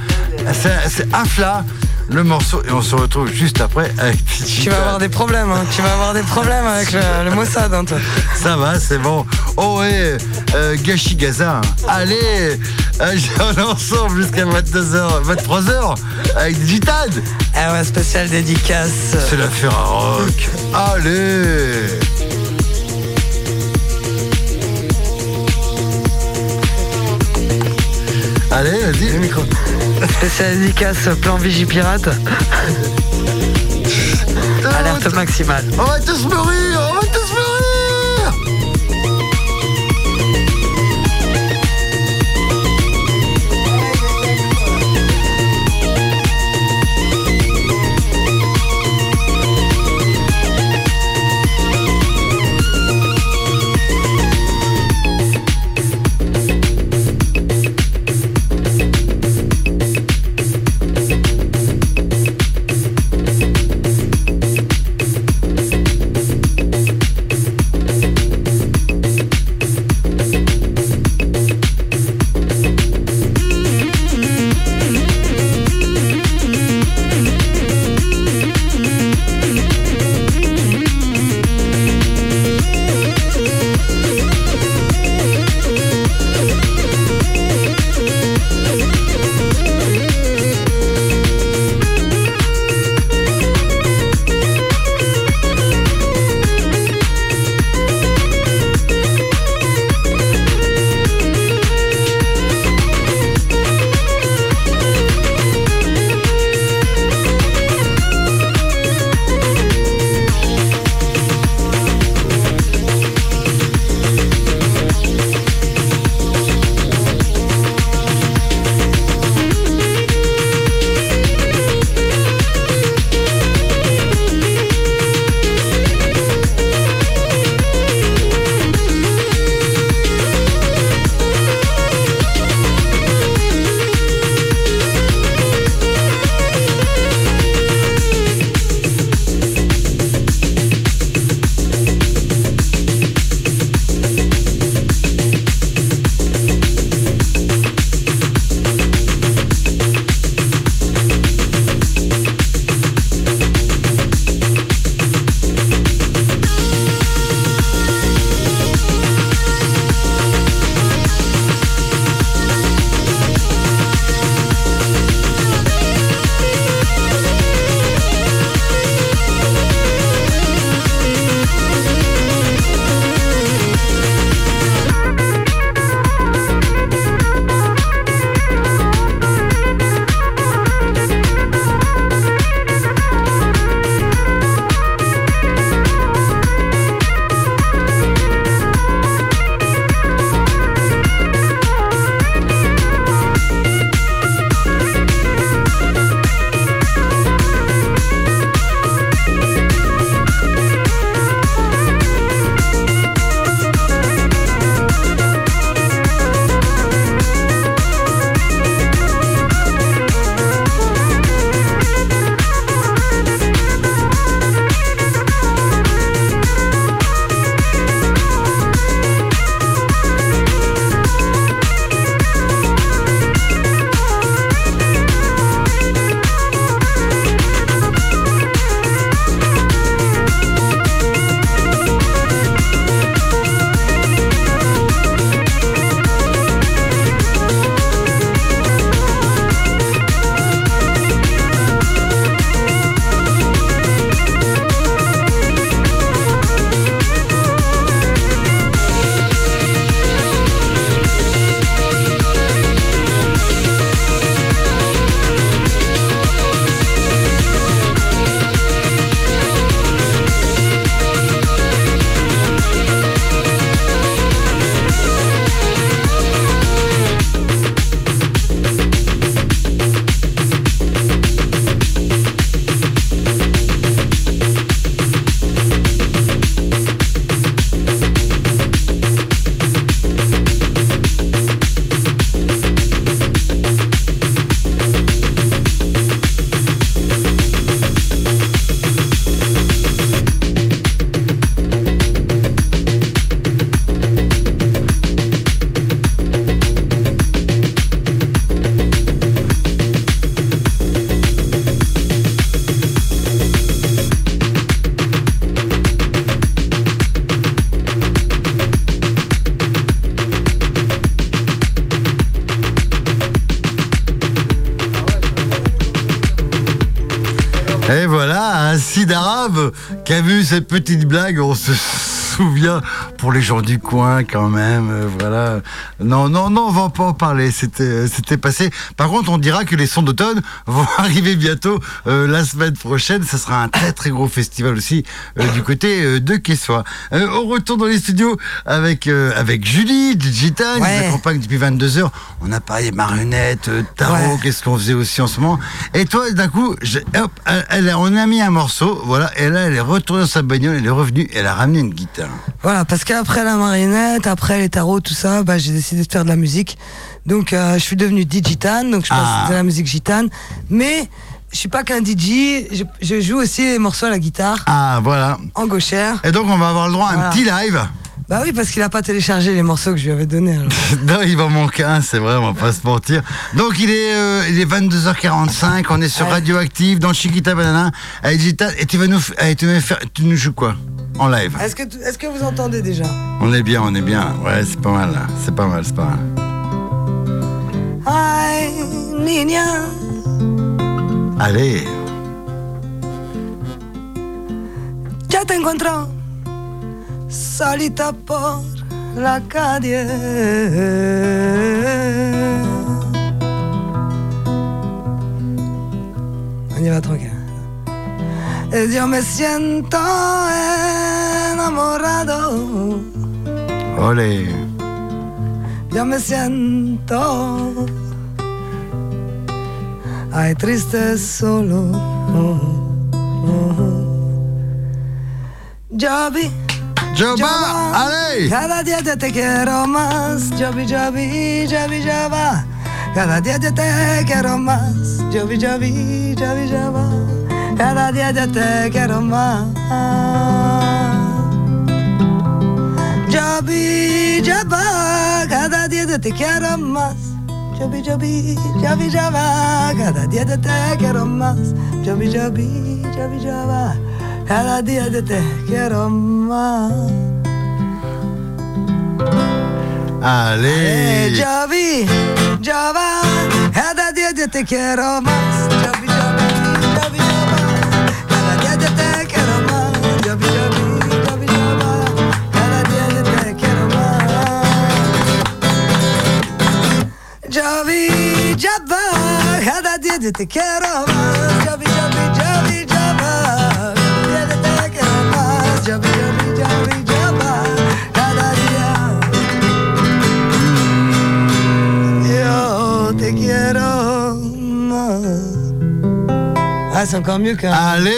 C'est Afla, le morceau, et on se retrouve juste après avec Tu vas avoir des problèmes, hein. Tu vas avoir des problèmes avec le, le Mossad, hein, toi. Ça va, c'est bon. Oh ouais, euh, Gaza. hein. Allez, on est ensemble jusqu'à 22h, 23h avec Digitad. Ah ouais, spécial dédicace. C'est l'affaire à rock. Allez Allez, vas-y. Le micro. Spécial dédicace, plan Vigipirate. Alerte maximale. On va tous mourir, Sid arabe qui a vu cette petite blague, on se souvient pour les gens du coin quand même, euh, voilà. Non, non, non, on va pas en parler, c'était, c'était passé. Par contre, on dira que les sons d'automne vont arriver bientôt euh, la semaine prochaine. Ce sera un très très gros festival aussi euh, du côté euh, de Quessois. Euh, on retourne dans les studios avec euh, avec Julie, Digital, qui Ouais. nous accompagne depuis 22 heures. On a parlé marionnettes, euh, tarot, Ouais. qu'est-ce qu'on faisait aussi en ce moment. Et toi, d'un coup, hop, elle, on a mis un morceau, voilà, et là, elle est retournée dans sa bagnole, elle est revenue, elle a ramené une guitare. Voilà, parce qu'après la marionnette, après les tarots, tout ça, bah, j'ai décidé de faire de la musique. Donc, euh, je suis devenu digitane, donc je passe Ah. de la musique gitane. Mais je suis pas qu'un DJ, je, je joue aussi les morceaux à la guitare, Ah, voilà. en gauchère. Et donc, on va avoir le droit à un petit live. Bah oui, parce qu'il a pas téléchargé les morceaux que je lui avais donnés. alors. non, il va manquer un, c'est vrai, on va pas se mentir. Donc, il est, euh, il est 22h45, on est sur. Radioactive, dans Chiquita Banana, à Digital, et tu vas nous, f- eh, tu vas nous faire, tu nous joues quoi En live? Est-ce que, tu- est-ce que vous entendez déjà? On est bien, on est bien. Ouais, c'est pas mal, là. C'est pas mal, c'est pas mal. Ay, niña, Allez. ya te encuentro solita por la calle. On y va tranquille. Yo me siento enamorado. Olé. Yo me siento ay triste solo. Yo vi, Jabba, Aley. Cada día te quiero más. Jobby, Jobby, Jobby, Jabba. Cada día te quiero más. Jobby, Jobby, Jobby, Jabba. Cada día yo te quiero más. Jobby, Jabba. Cada día yo te quiero más. Jobby, Jobby, Jobby, Jabba. Cada día yo te quiero más. Jobby, Jobby, Jobby, Jabba. cada día de te quiero más. Ale. Ya vi, ya va, cada de te quiero más. Ya vi, ya vi, ya vi, ya va, cada día de te quiero más. Ya vi, ya vi. Já vi, já cada dia de te quero mais. Já vi, já vi. Ah, c'est encore mieux qu'un. Allez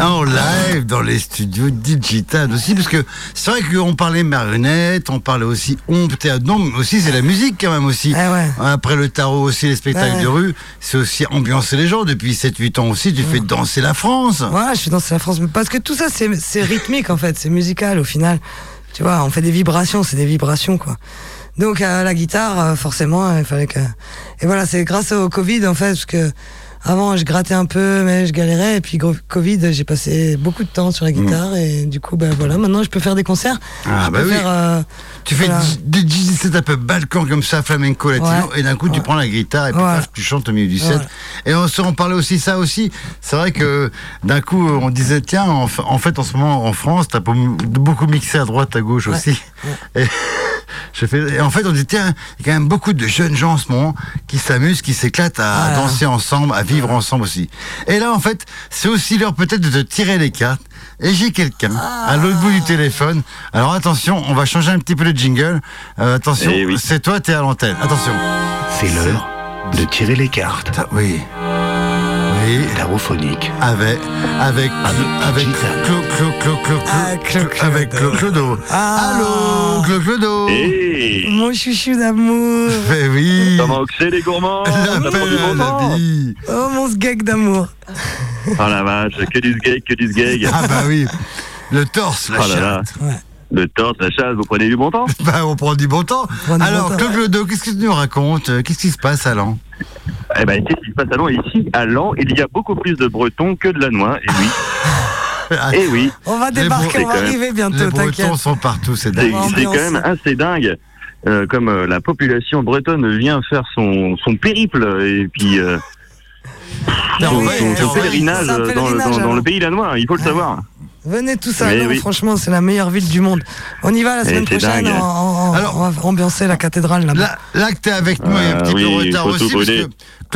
En live dans les studios Digital aussi, parce que c'est vrai qu'on parlait marionnettes, on parlait aussi ombre, théâtre, non, mais aussi c'est la musique quand même aussi. Ah ouais. Après le tarot aussi, les spectacles Ouais. de rue, c'est aussi ambiancer les gens. Depuis 7-8 ans aussi, tu fais danser la France. Voilà, je suis dans la France. Parce que tout ça, c'est c'est rythmique en fait, c'est musical au final. Tu vois, on fait des vibrations, c'est des vibrations quoi. Donc à la guitare, euh, forcément, il fallait que. Et voilà, c'est grâce au Covid en fait, parce que avant je grattais un peu, mais je galérais. Et puis Covid, j'ai passé beaucoup de temps sur la guitare et du coup, ben voilà, maintenant je peux faire des concerts. Ah, je bah peux oui. faire, euh, Tu fais voilà. des DJ set un peu balkan comme ça, flamenco latino, Ouais. et d'un coup tu prends la guitare et puis Ouais. paf, tu chantes au milieu du set. Et on se on parlait aussi ça aussi. C'est vrai que d'un coup on disait tiens en, fa- en fait en ce moment en France t'as beaucoup mixé à droite à gauche aussi. Et, je fais, et en fait on dit tiens il y a quand même beaucoup de jeunes gens en ce moment qui s'amusent, qui s'éclatent à, Voilà. danser ensemble, à vivre ensemble aussi. Et là en fait c'est aussi l'heure peut-être de te tirer les cartes. Et j'ai quelqu'un à l'autre bout du téléphone. Alors attention, on va changer un petit peu le jingle. Euh, attention, Eh oui. c'est toi, t'es à l'antenne. Attention. C'est l'heure de tirer les cartes. Ah, Oui. Oui. Tarophonique. Avec, avec, avec, Digital. Clo, Clo, Clo, Clo, Clo- Ah, Clo- Clo- avec Clo Clodo. Ah. Allô, Clo Clodo. Hey Mon chouchou d'amour. Eh oui. Comment c'est les gourmands. Oh mon sgeg d'amour. Oh la vache, que du sgeg, que du sgeg. Ah bah oui. Le torse, la chatte. Le torse, la chasse, vous prenez du bon temps? Bah, on prend du bon temps. Alors. Claude Clodo, qu'est-ce que tu nous racontes? Qu'est-ce qui se passe à Lan Eh ben, qu'est-ce passe à Lens Ici, à Lens, il y a beaucoup plus de Bretons que de Lannois. Et oui, Ah, et oui. On va Les débarquer, Bretons, on va même. arriver Les bientôt, Bretons t'inquiète. sont partout, c'est dingue. C'est quand même assez dingue. euh, comme euh, la population bretonne vient faire son, son périple et puis euh, Non, son, ouais, son- son dans, pèlerinage, dans- dans le pays danois, il faut le savoir. Venez tous non, oui. franchement, c'est la meilleure ville du monde. On y va la semaine prochaine, dingue. on, on- Alors- on va ambiancer la cathédrale là-bas. Là, là que t'es avec nous, il y a un Ah petit peu oui, de retard aussi, parce que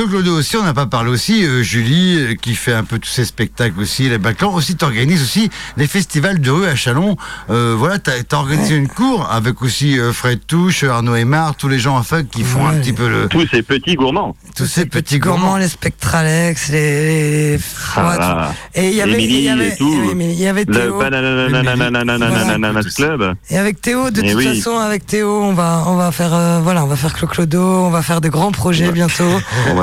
Claude aussi, on n'a pas parlé aussi, euh, Julie, euh, qui fait un peu tous ses spectacles aussi, les Baclans, aussi t'organises aussi les festivals de rue à Chalon. Euh, voilà, t'as as organisé une cour avec aussi Fred Touche, Arnaud Aymar, tous les gens en fac qui font un petit peu le... Tous ces petits gourmands. Tous ces, petits gourmands. gourmands. les Spectralex, les... Ah, et il y avait... Il y avait, Théo. Le Club. Et avec Théo, de toute façon, avec Théo, on va, faire... voilà, on va faire Cloclodo, on va faire des grands projets bientôt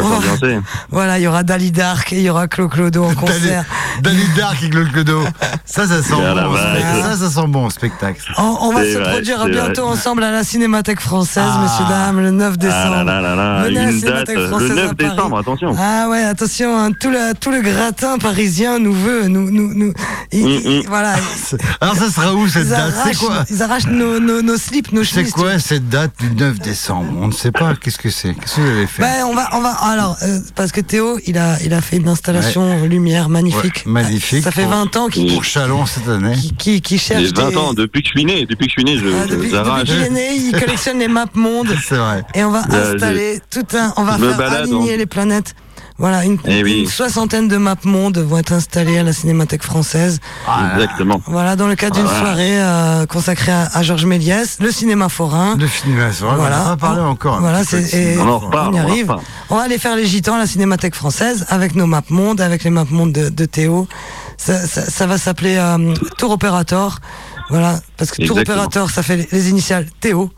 s'ambiancer. Voilà, il y aura Dali Dark et il y aura Clo-Clodo en concert. Danny Dark et Claude Clodo. Ça, ça sent la bon. Ça, ça sent bon, spectacle. On, on va C'est se vrai, produire c'est bientôt vrai. ensemble à la Cinémathèque française, Ah. messieurs, dames, le 9 décembre. Ah là là là là, Venez à la une date, Cinémathèque le française 9 à Paris. décembre, attention. Ah ouais, attention, hein, tout, le, tout le gratin parisien nous veut, nous, nous, nous, il- Mm, il- voilà, Alors, ça sera où cette ils date? C'est quoi? ils arrachent nos, nos, nos slips, nos C'est chemises. quoi cette date du 9 décembre? On ne sait pas. Qu'est-ce que c'est? Qu'est-ce que vous allez faire? Ben, on va, on va, alors, euh, parce que Théo, il a, il a fait une installation lumière magnifique. Ouais, magnifique. Ça fait 20 ans qu'il, Pour Chalon cette année. qu'il cherche J'ai 20 des- ans, depuis que je suis né, depuis que je suis né, je, Ah, depuis, depuis qu'il est né, il collectionne les maps monde. C'est vrai. Et on va Euh, installer tout un, on va me faire balade, aligner hein. les planètes. Voilà, une, Eh oui. une soixantaine de maps monde vont être installées à la Cinémathèque française. Exactement. Voilà, dans le cadre d'une Ah. soirée euh, consacrée à, à Georges Méliès, le cinéma forain. De film, on Voilà. va pas parler encore. Voilà, c'est- et- cinéma. On en reparle, on y on en arrive. reparle. On va aller faire les gitans à la Cinémathèque française avec nos maps monde, avec les maps monde de, de Théo. Ça, ça- ça va s'appeler euh, Tour Operator. Voilà, parce que Tour. Operator, ça fait les, les initiales Théo.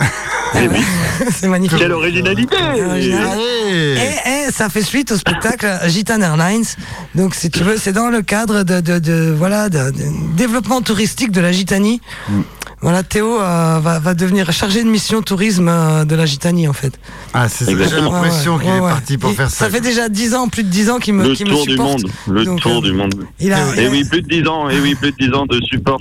Eh oui. c'est magnifique. Quelle originalité Original. Allez Et, et ça fait suite au spectacle Gitan Airlines. Donc, si tu veux, c'est dans le cadre de, de, de- voilà, de, de développement touristique de la Gitanie. Mm. Voilà, Théo euh, va, va devenir chargé de mission tourisme euh, de la Gitanie, en fait. Ah, c'est ça, j'ai Exactement. l'impression qu'il est ouais. parti pour Et faire ça. Ça fait déjà 10 ans, plus de 10 ans qu'il me, Le me tour du monde. Le Donc, tour euh, du monde. Il a, il Et a- oui, plus de 10 ans, et oui, plus de 10 ans de support.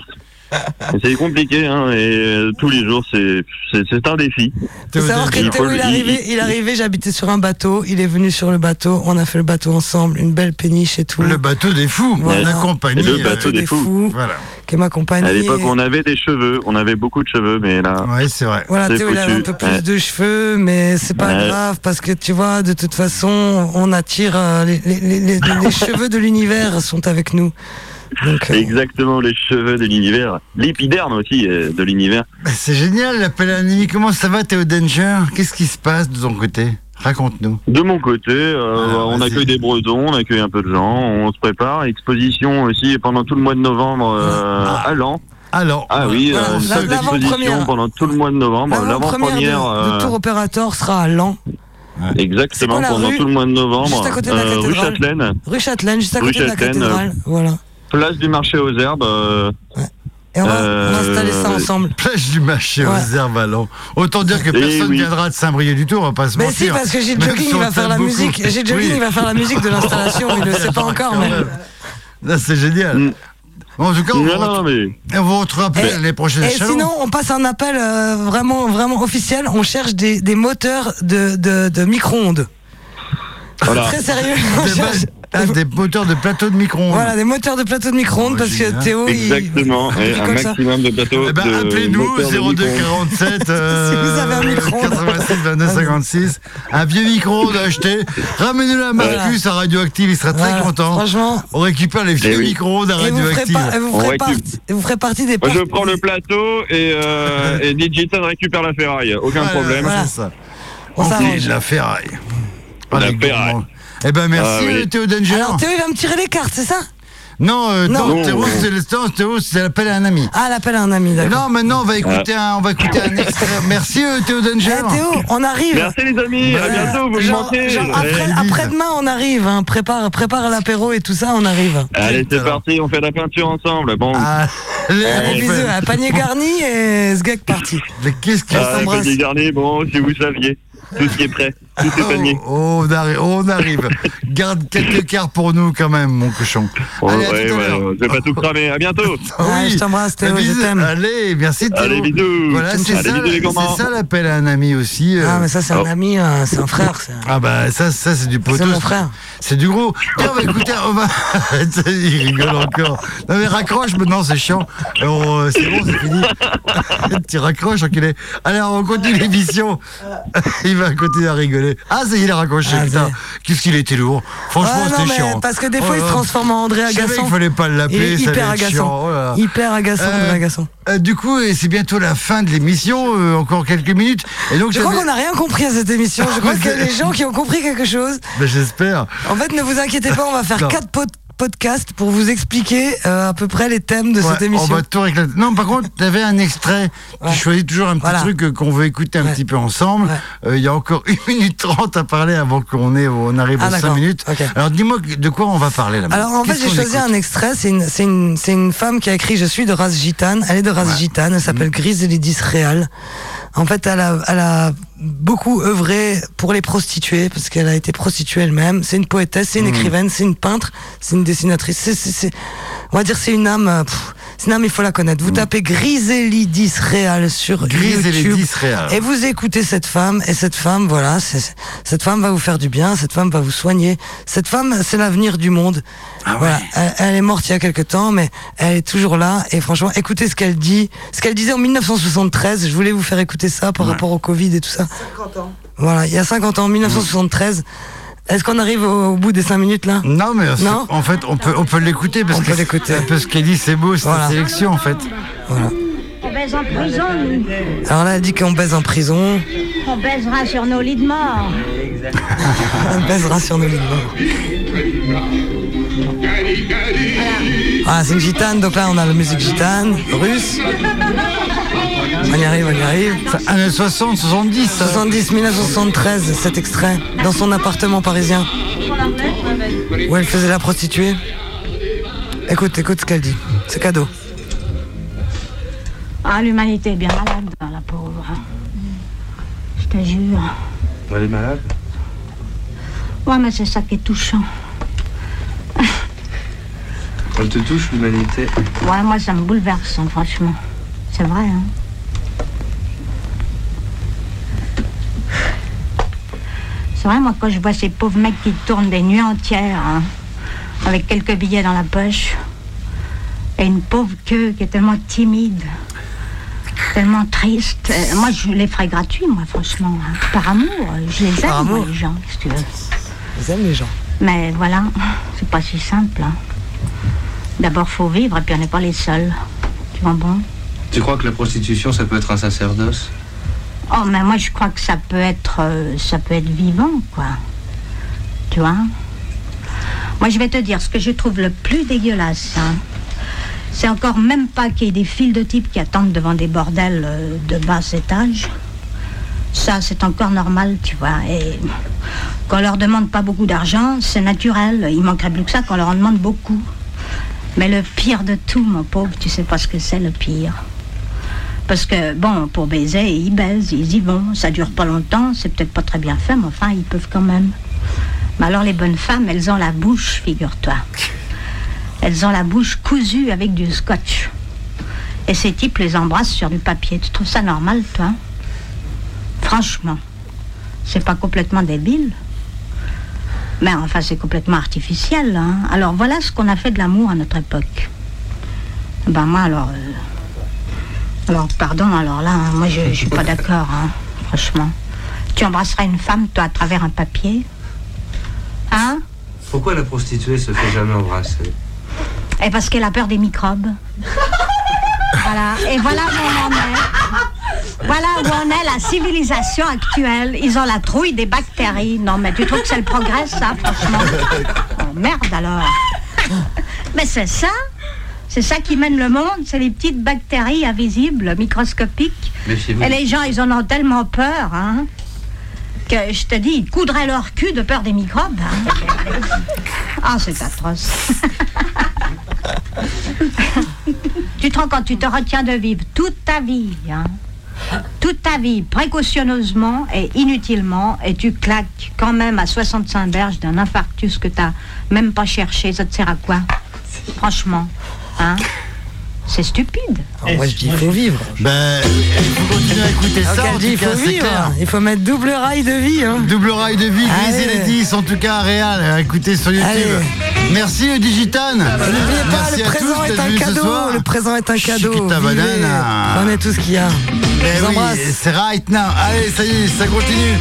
C'est compliqué, hein, et euh, tous les jours, c'est un défi. faut savoir que Il Théo, il est il- est arrivé, j'habitais sur un bateau, il est venu sur le bateau, on a fait le bateau ensemble, une belle péniche et tout. Le bateau des fous, Voilà. la compagnie. Le euh, bateau des fous. Voilà. qui m'accompagne. À l'époque, on avait des cheveux, on avait beaucoup de cheveux, mais là, Ouais, c'est vrai. Voilà, Théo, il avait un peu plus Ouais. de cheveux, mais c'est pas Ouais. grave parce que tu vois, de toute façon, on attire euh, les, les- les- les- les cheveux de l'univers sont avec nous. Euh, exactement les cheveux de l'univers, l'épiderme aussi euh, de l'univers. Bah, C'est génial, l'appel à Annie. Comment ça va, Théo Danger? Qu'est-ce qui se passe de ton côté? Raconte-nous. De mon côté, euh, Ah, on vas-y. accueille des Bretons, on accueille un peu de gens, on se prépare. Exposition aussi pendant tout le mois de novembre euh, Ah. à Lens. Alors, Ah oui, euh, une exposition pendant tout le mois de novembre. l'avant-première de, de Tour Opérateur sera à Lens, exactement, pendant rue tout le mois de novembre. Juste à côté de la rue. Châtelaine, rue Châtelaine, juste à côté de la cathédrale. Voilà. Place du marché aux herbes. euh, Et on va, euh, on va installer ça ensemble. plage du marché Ouais. aux herbes Lens. Autant dire que Eh personne oui. viendra de Saint-Brieuc du tout, on va pas se Mais mentir. si, parce que Gilles Même Jogging, il va faire la beaucoup. musique. Gilles Jogging, Oui. il va faire la musique de l'installation, il le sait pas encore, mais. Là, c'est génial. Mm. Bon, en tout cas, on, Non, va non, mais on vous retrouvera Et- sinon, on passe un appel euh, vraiment, vraiment officiel. On cherche des, des moteurs de, de, de micro-ondes. voilà. Très sérieux. Des, ah, moteurs de plateau de micro-ondes. Voilà, des moteurs de plateau de micro-ondes parce que. Théo, il. Exactement, il et un comme ça. maximum de plateaux. Eh ben, de appelez-nous moteurs de 02 micro-ondes. 47 euh, Si vous avez un micro-ondes. 86 22 56 un vieux micro-ondes à acheter ramenez-le à Marcus à Radioactive il sera très Voilà, content Franchement. on récupère les vieux Eh oui. micro-ondes à Et vous, ferez Radioactive et vous On ferez récup. partie, et vous ferez partie des Moi, je prends le plateau et, euh, et Digital récupère la ferraille. Aucun Voilà, problème. c'est Voilà. ça On on la ferraille La ferraille. Eh ben merci Ah, oui. Théo Danger Alors Théo, il va me tirer les cartes, c'est ça? Non, euh, Non. Théo c'est Théo l'appel à un ami Ah, l'appel à un ami, d'accord. non maintenant on va écouter un on va écouter un extrait merci euh, Théo Eh, Danger Théo, on arrive. Merci les amis, à bientôt, vous Genre- après, Eh, après-demain, on arrive. Hein. Prépare, prépare l'apéro et tout ça, on arrive. Allez, c'est parti, on fait la peinture ensemble. Bon, Ah, allez, bisous, un panier garni et ce gag parti. mais qu'est-ce qu'il ah, s'embrasse. petit dernier, bon, si vous saviez, tout ce qui est prêt. tout est panier. Oh, on arrive, on arrive. Garde quelques quarts pour nous quand même, mon cochon. Oh, Allez, à ouais, à ouais, l'heure. je vais pas tout cramer. À bientôt. Ah Ouais, je t'embrasse, Théo, Bah, je t'aime. Allez, merci Théo. Allez, bisous. Voilà, c'est Allez, ça, ça l'appel à un ami aussi. euh. Ah, mais ça, c'est Oh. un ami, euh, c'est un frère. Ah bah ça, ça c'est du poteau. C'est mon frère. C'est du gros. Tiens, on va écouter, on va... Il rigole encore. Non mais raccroche maintenant, c'est chiant. Alors, euh, c'est bon, c'est fini. tu raccroches, enculé. Allez, on continue l'émission. Il va continuer à rigoler. Ah, ça y est, il a raccroché, Ah, putain. Qu'est-ce qu'il était lourd. Franchement, Ah, c'était chiant. parce que des fois, Oh il là se transforme en André Agaçant. qu'il fallait pas Il l'appeler, ça hyper chiant. agaçant. Oh. Hyper agaçant, Euh, André Agaçant. Euh, du coup, et c'est bientôt la fin de l'émission, euh, encore quelques minutes. Et donc, Je crois qu'on n'a rien compris à cette émission. Je crois qu'il y a des gens qui ont compris quelque chose. Ben, J'espère. En fait, ne vous inquiétez pas, on va faire quatre pod- podcasts pour vous expliquer euh, à peu près les thèmes de Ouais, cette on émission. va tout réclamer. Non, par contre, tu avais un extrait. Ouais. Tu choisis toujours un petit Voilà. truc euh, qu'on veut écouter un Ouais. petit peu ensemble. Euh, Il y a encore 1 minute 30 à parler avant qu'on on arrive Ah, aux 5 d'accord. minutes. Alors, dis-moi de quoi on va parler là Alors en fait, j'ai choisi un extrait. C'est une, une, une femme qui a écrit Je suis de race gitane. Elle est de race gitane. Elle s'appelle Grise Lydis Réal. En fait, elle a, elle a beaucoup œuvré pour les prostituées parce qu'elle a été prostituée elle-même. C'est une poétesse, c'est une écrivaine, c'est une peintre, c'est une dessinatrice. C'est, on va dire, c'est une âme. pff, une âme, il faut la connaître. Vous tapez Griselidis Réal sur Griselidis YouTube Réal. et vous écoutez cette femme et cette femme, voilà, cette femme va vous faire du bien. Cette femme va vous soigner. Cette femme, c'est l'avenir du monde. Ah Voilà, ouais. elle, elle est morte il y a quelque temps, mais elle est toujours là. Et franchement, écoutez ce qu'elle dit, ce qu'elle disait en 1973. Je voulais vous faire écouter ça par rapport au Covid et tout ça. 50 ans. Voilà, il y a 50 ans, 1973. Est-ce qu'on arrive au, au bout des 5 minutes là? Non, mais Non? en fait, on peut, on peut l'écouter parce On que peut l'écouter. Parce qu'elle dit c'est beau, c'est Voilà. la sélection en fait. Voilà. On baise en prison, nous. Alors là, elle dit qu'on baise en prison, On baisera sur nos lits de mort. on baisera sur nos lits de mort. Ah, c'est une gitane, donc là on a la musique gitane, russe. On y arrive, on y arrive. Années 60, 70. ça. 70 1973, cet extrait, dans son appartement parisien, où elle faisait la prostituée. Écoute, écoute ce qu'elle dit. C'est cadeau. Ah, l'humanité est bien malade, la pauvre. Je te jure. Elle est malade? Ouais, mais c'est ça qui est touchant. Elle te touche, l'humanité? Ouais, moi, ça me bouleverse, hein, franchement. C'est vrai, hein. C'est vrai, moi, quand je vois ces pauvres mecs qui tournent des nuits entières, hein, avec quelques billets dans la poche, et une pauvre queue qui est tellement timide, tellement triste. Euh, moi, je les ferais gratuits, moi, franchement. hein. Par amour, je les aime, Par moi, les gens, si tu veux. Vous aimez les gens. Mais voilà, c'est pas si simple. hein. D'abord, faut vivre, et puis on n'est pas les seuls. Tu vois bon? Tu crois que la prostitution, ça peut être un sacerdoce? Oh, mais moi, je crois que ça peut être, euh, ça peut être vivant, quoi. Tu vois? Moi, je vais te dire, ce que je trouve le plus dégueulasse, hein, c'est encore même pas qu'il y ait des files de types qui attendent devant des bordels euh, de bas étage. Ça, c'est encore normal, tu vois. Et qu'on leur demande pas beaucoup d'argent, c'est naturel. Il manquerait plus que ça qu'on leur en demande beaucoup. Mais le pire de tout, mon pauvre, tu sais pas ce que c'est le pire. Parce que, bon, pour baiser, ils baisent, ils y vont. Ça dure pas longtemps, c'est peut-être pas très bien fait, mais enfin, ils peuvent quand même. Mais alors, les bonnes femmes, elles ont la bouche, figure-toi. Elles ont la bouche cousue avec du scotch. Et ces types les embrassent sur du papier. Tu trouves ça normal, toi? Franchement, c'est pas complètement débile. Mais enfin, c'est complètement artificiel. hein. Alors voilà ce qu'on a fait de l'amour à notre époque. Ben moi, alors... euh, alors, pardon, alors là, hein, moi, je, je suis pas d'accord, hein, franchement. Tu embrasserais une femme, toi, à travers un papier Hein Pourquoi la prostituée se fait jamais embrasser Et parce qu'elle a peur des microbes. voilà, et voilà où on en est. Voilà où on est, la civilisation actuelle. Ils ont la trouille des bactéries. Non, mais tu trouves que c'est le progrès, ça, franchement? Oh, Merde, alors. Mais c'est ça c'est ça qui mène le monde, c'est les petites bactéries invisibles, microscopiques. Et les gens, ils en ont tellement peur, hein, que je te dis, ils coudraient leur cul de peur des microbes. hein. Ah, c'est atroce. tu te rends compte, tu te retiens de vivre toute ta vie, hein, toute toute ta vie précautionneusement et inutilement et tu claques quand même à 65 berges d'un infarctus que t'as même pas cherché, ça te sert à quoi? Franchement, hein C'est stupide. Moi je dis il faut vivre. Ben, il faut continuer à écouter ça. elle en dit, il tout cas, faut c'est vivre. clair. Il faut mettre double rail de vie. Hein. Double rail de vie, Grisy Allez. les 10, en tout cas, Réal, écoutez sur YouTube. Allez. Merci le Digitane. N'oubliez pas, Merci le à tous présent est un cadeau. Le présent est un cadeau. Prenez tout ce qu'il y a. Vous oui, c'est right now. Allez, ça y est, ça continue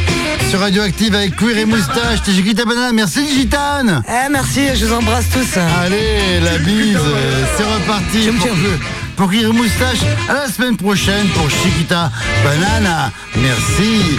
sur Radioactive avec Queer et Moustache. T'es Chiquita Banana. Merci Digitane. Eh, merci, je vous embrasse tous. Allez, la bise, c'est reparti pour, pour et Moustache. À la semaine prochaine pour Chiquita Banana. Merci.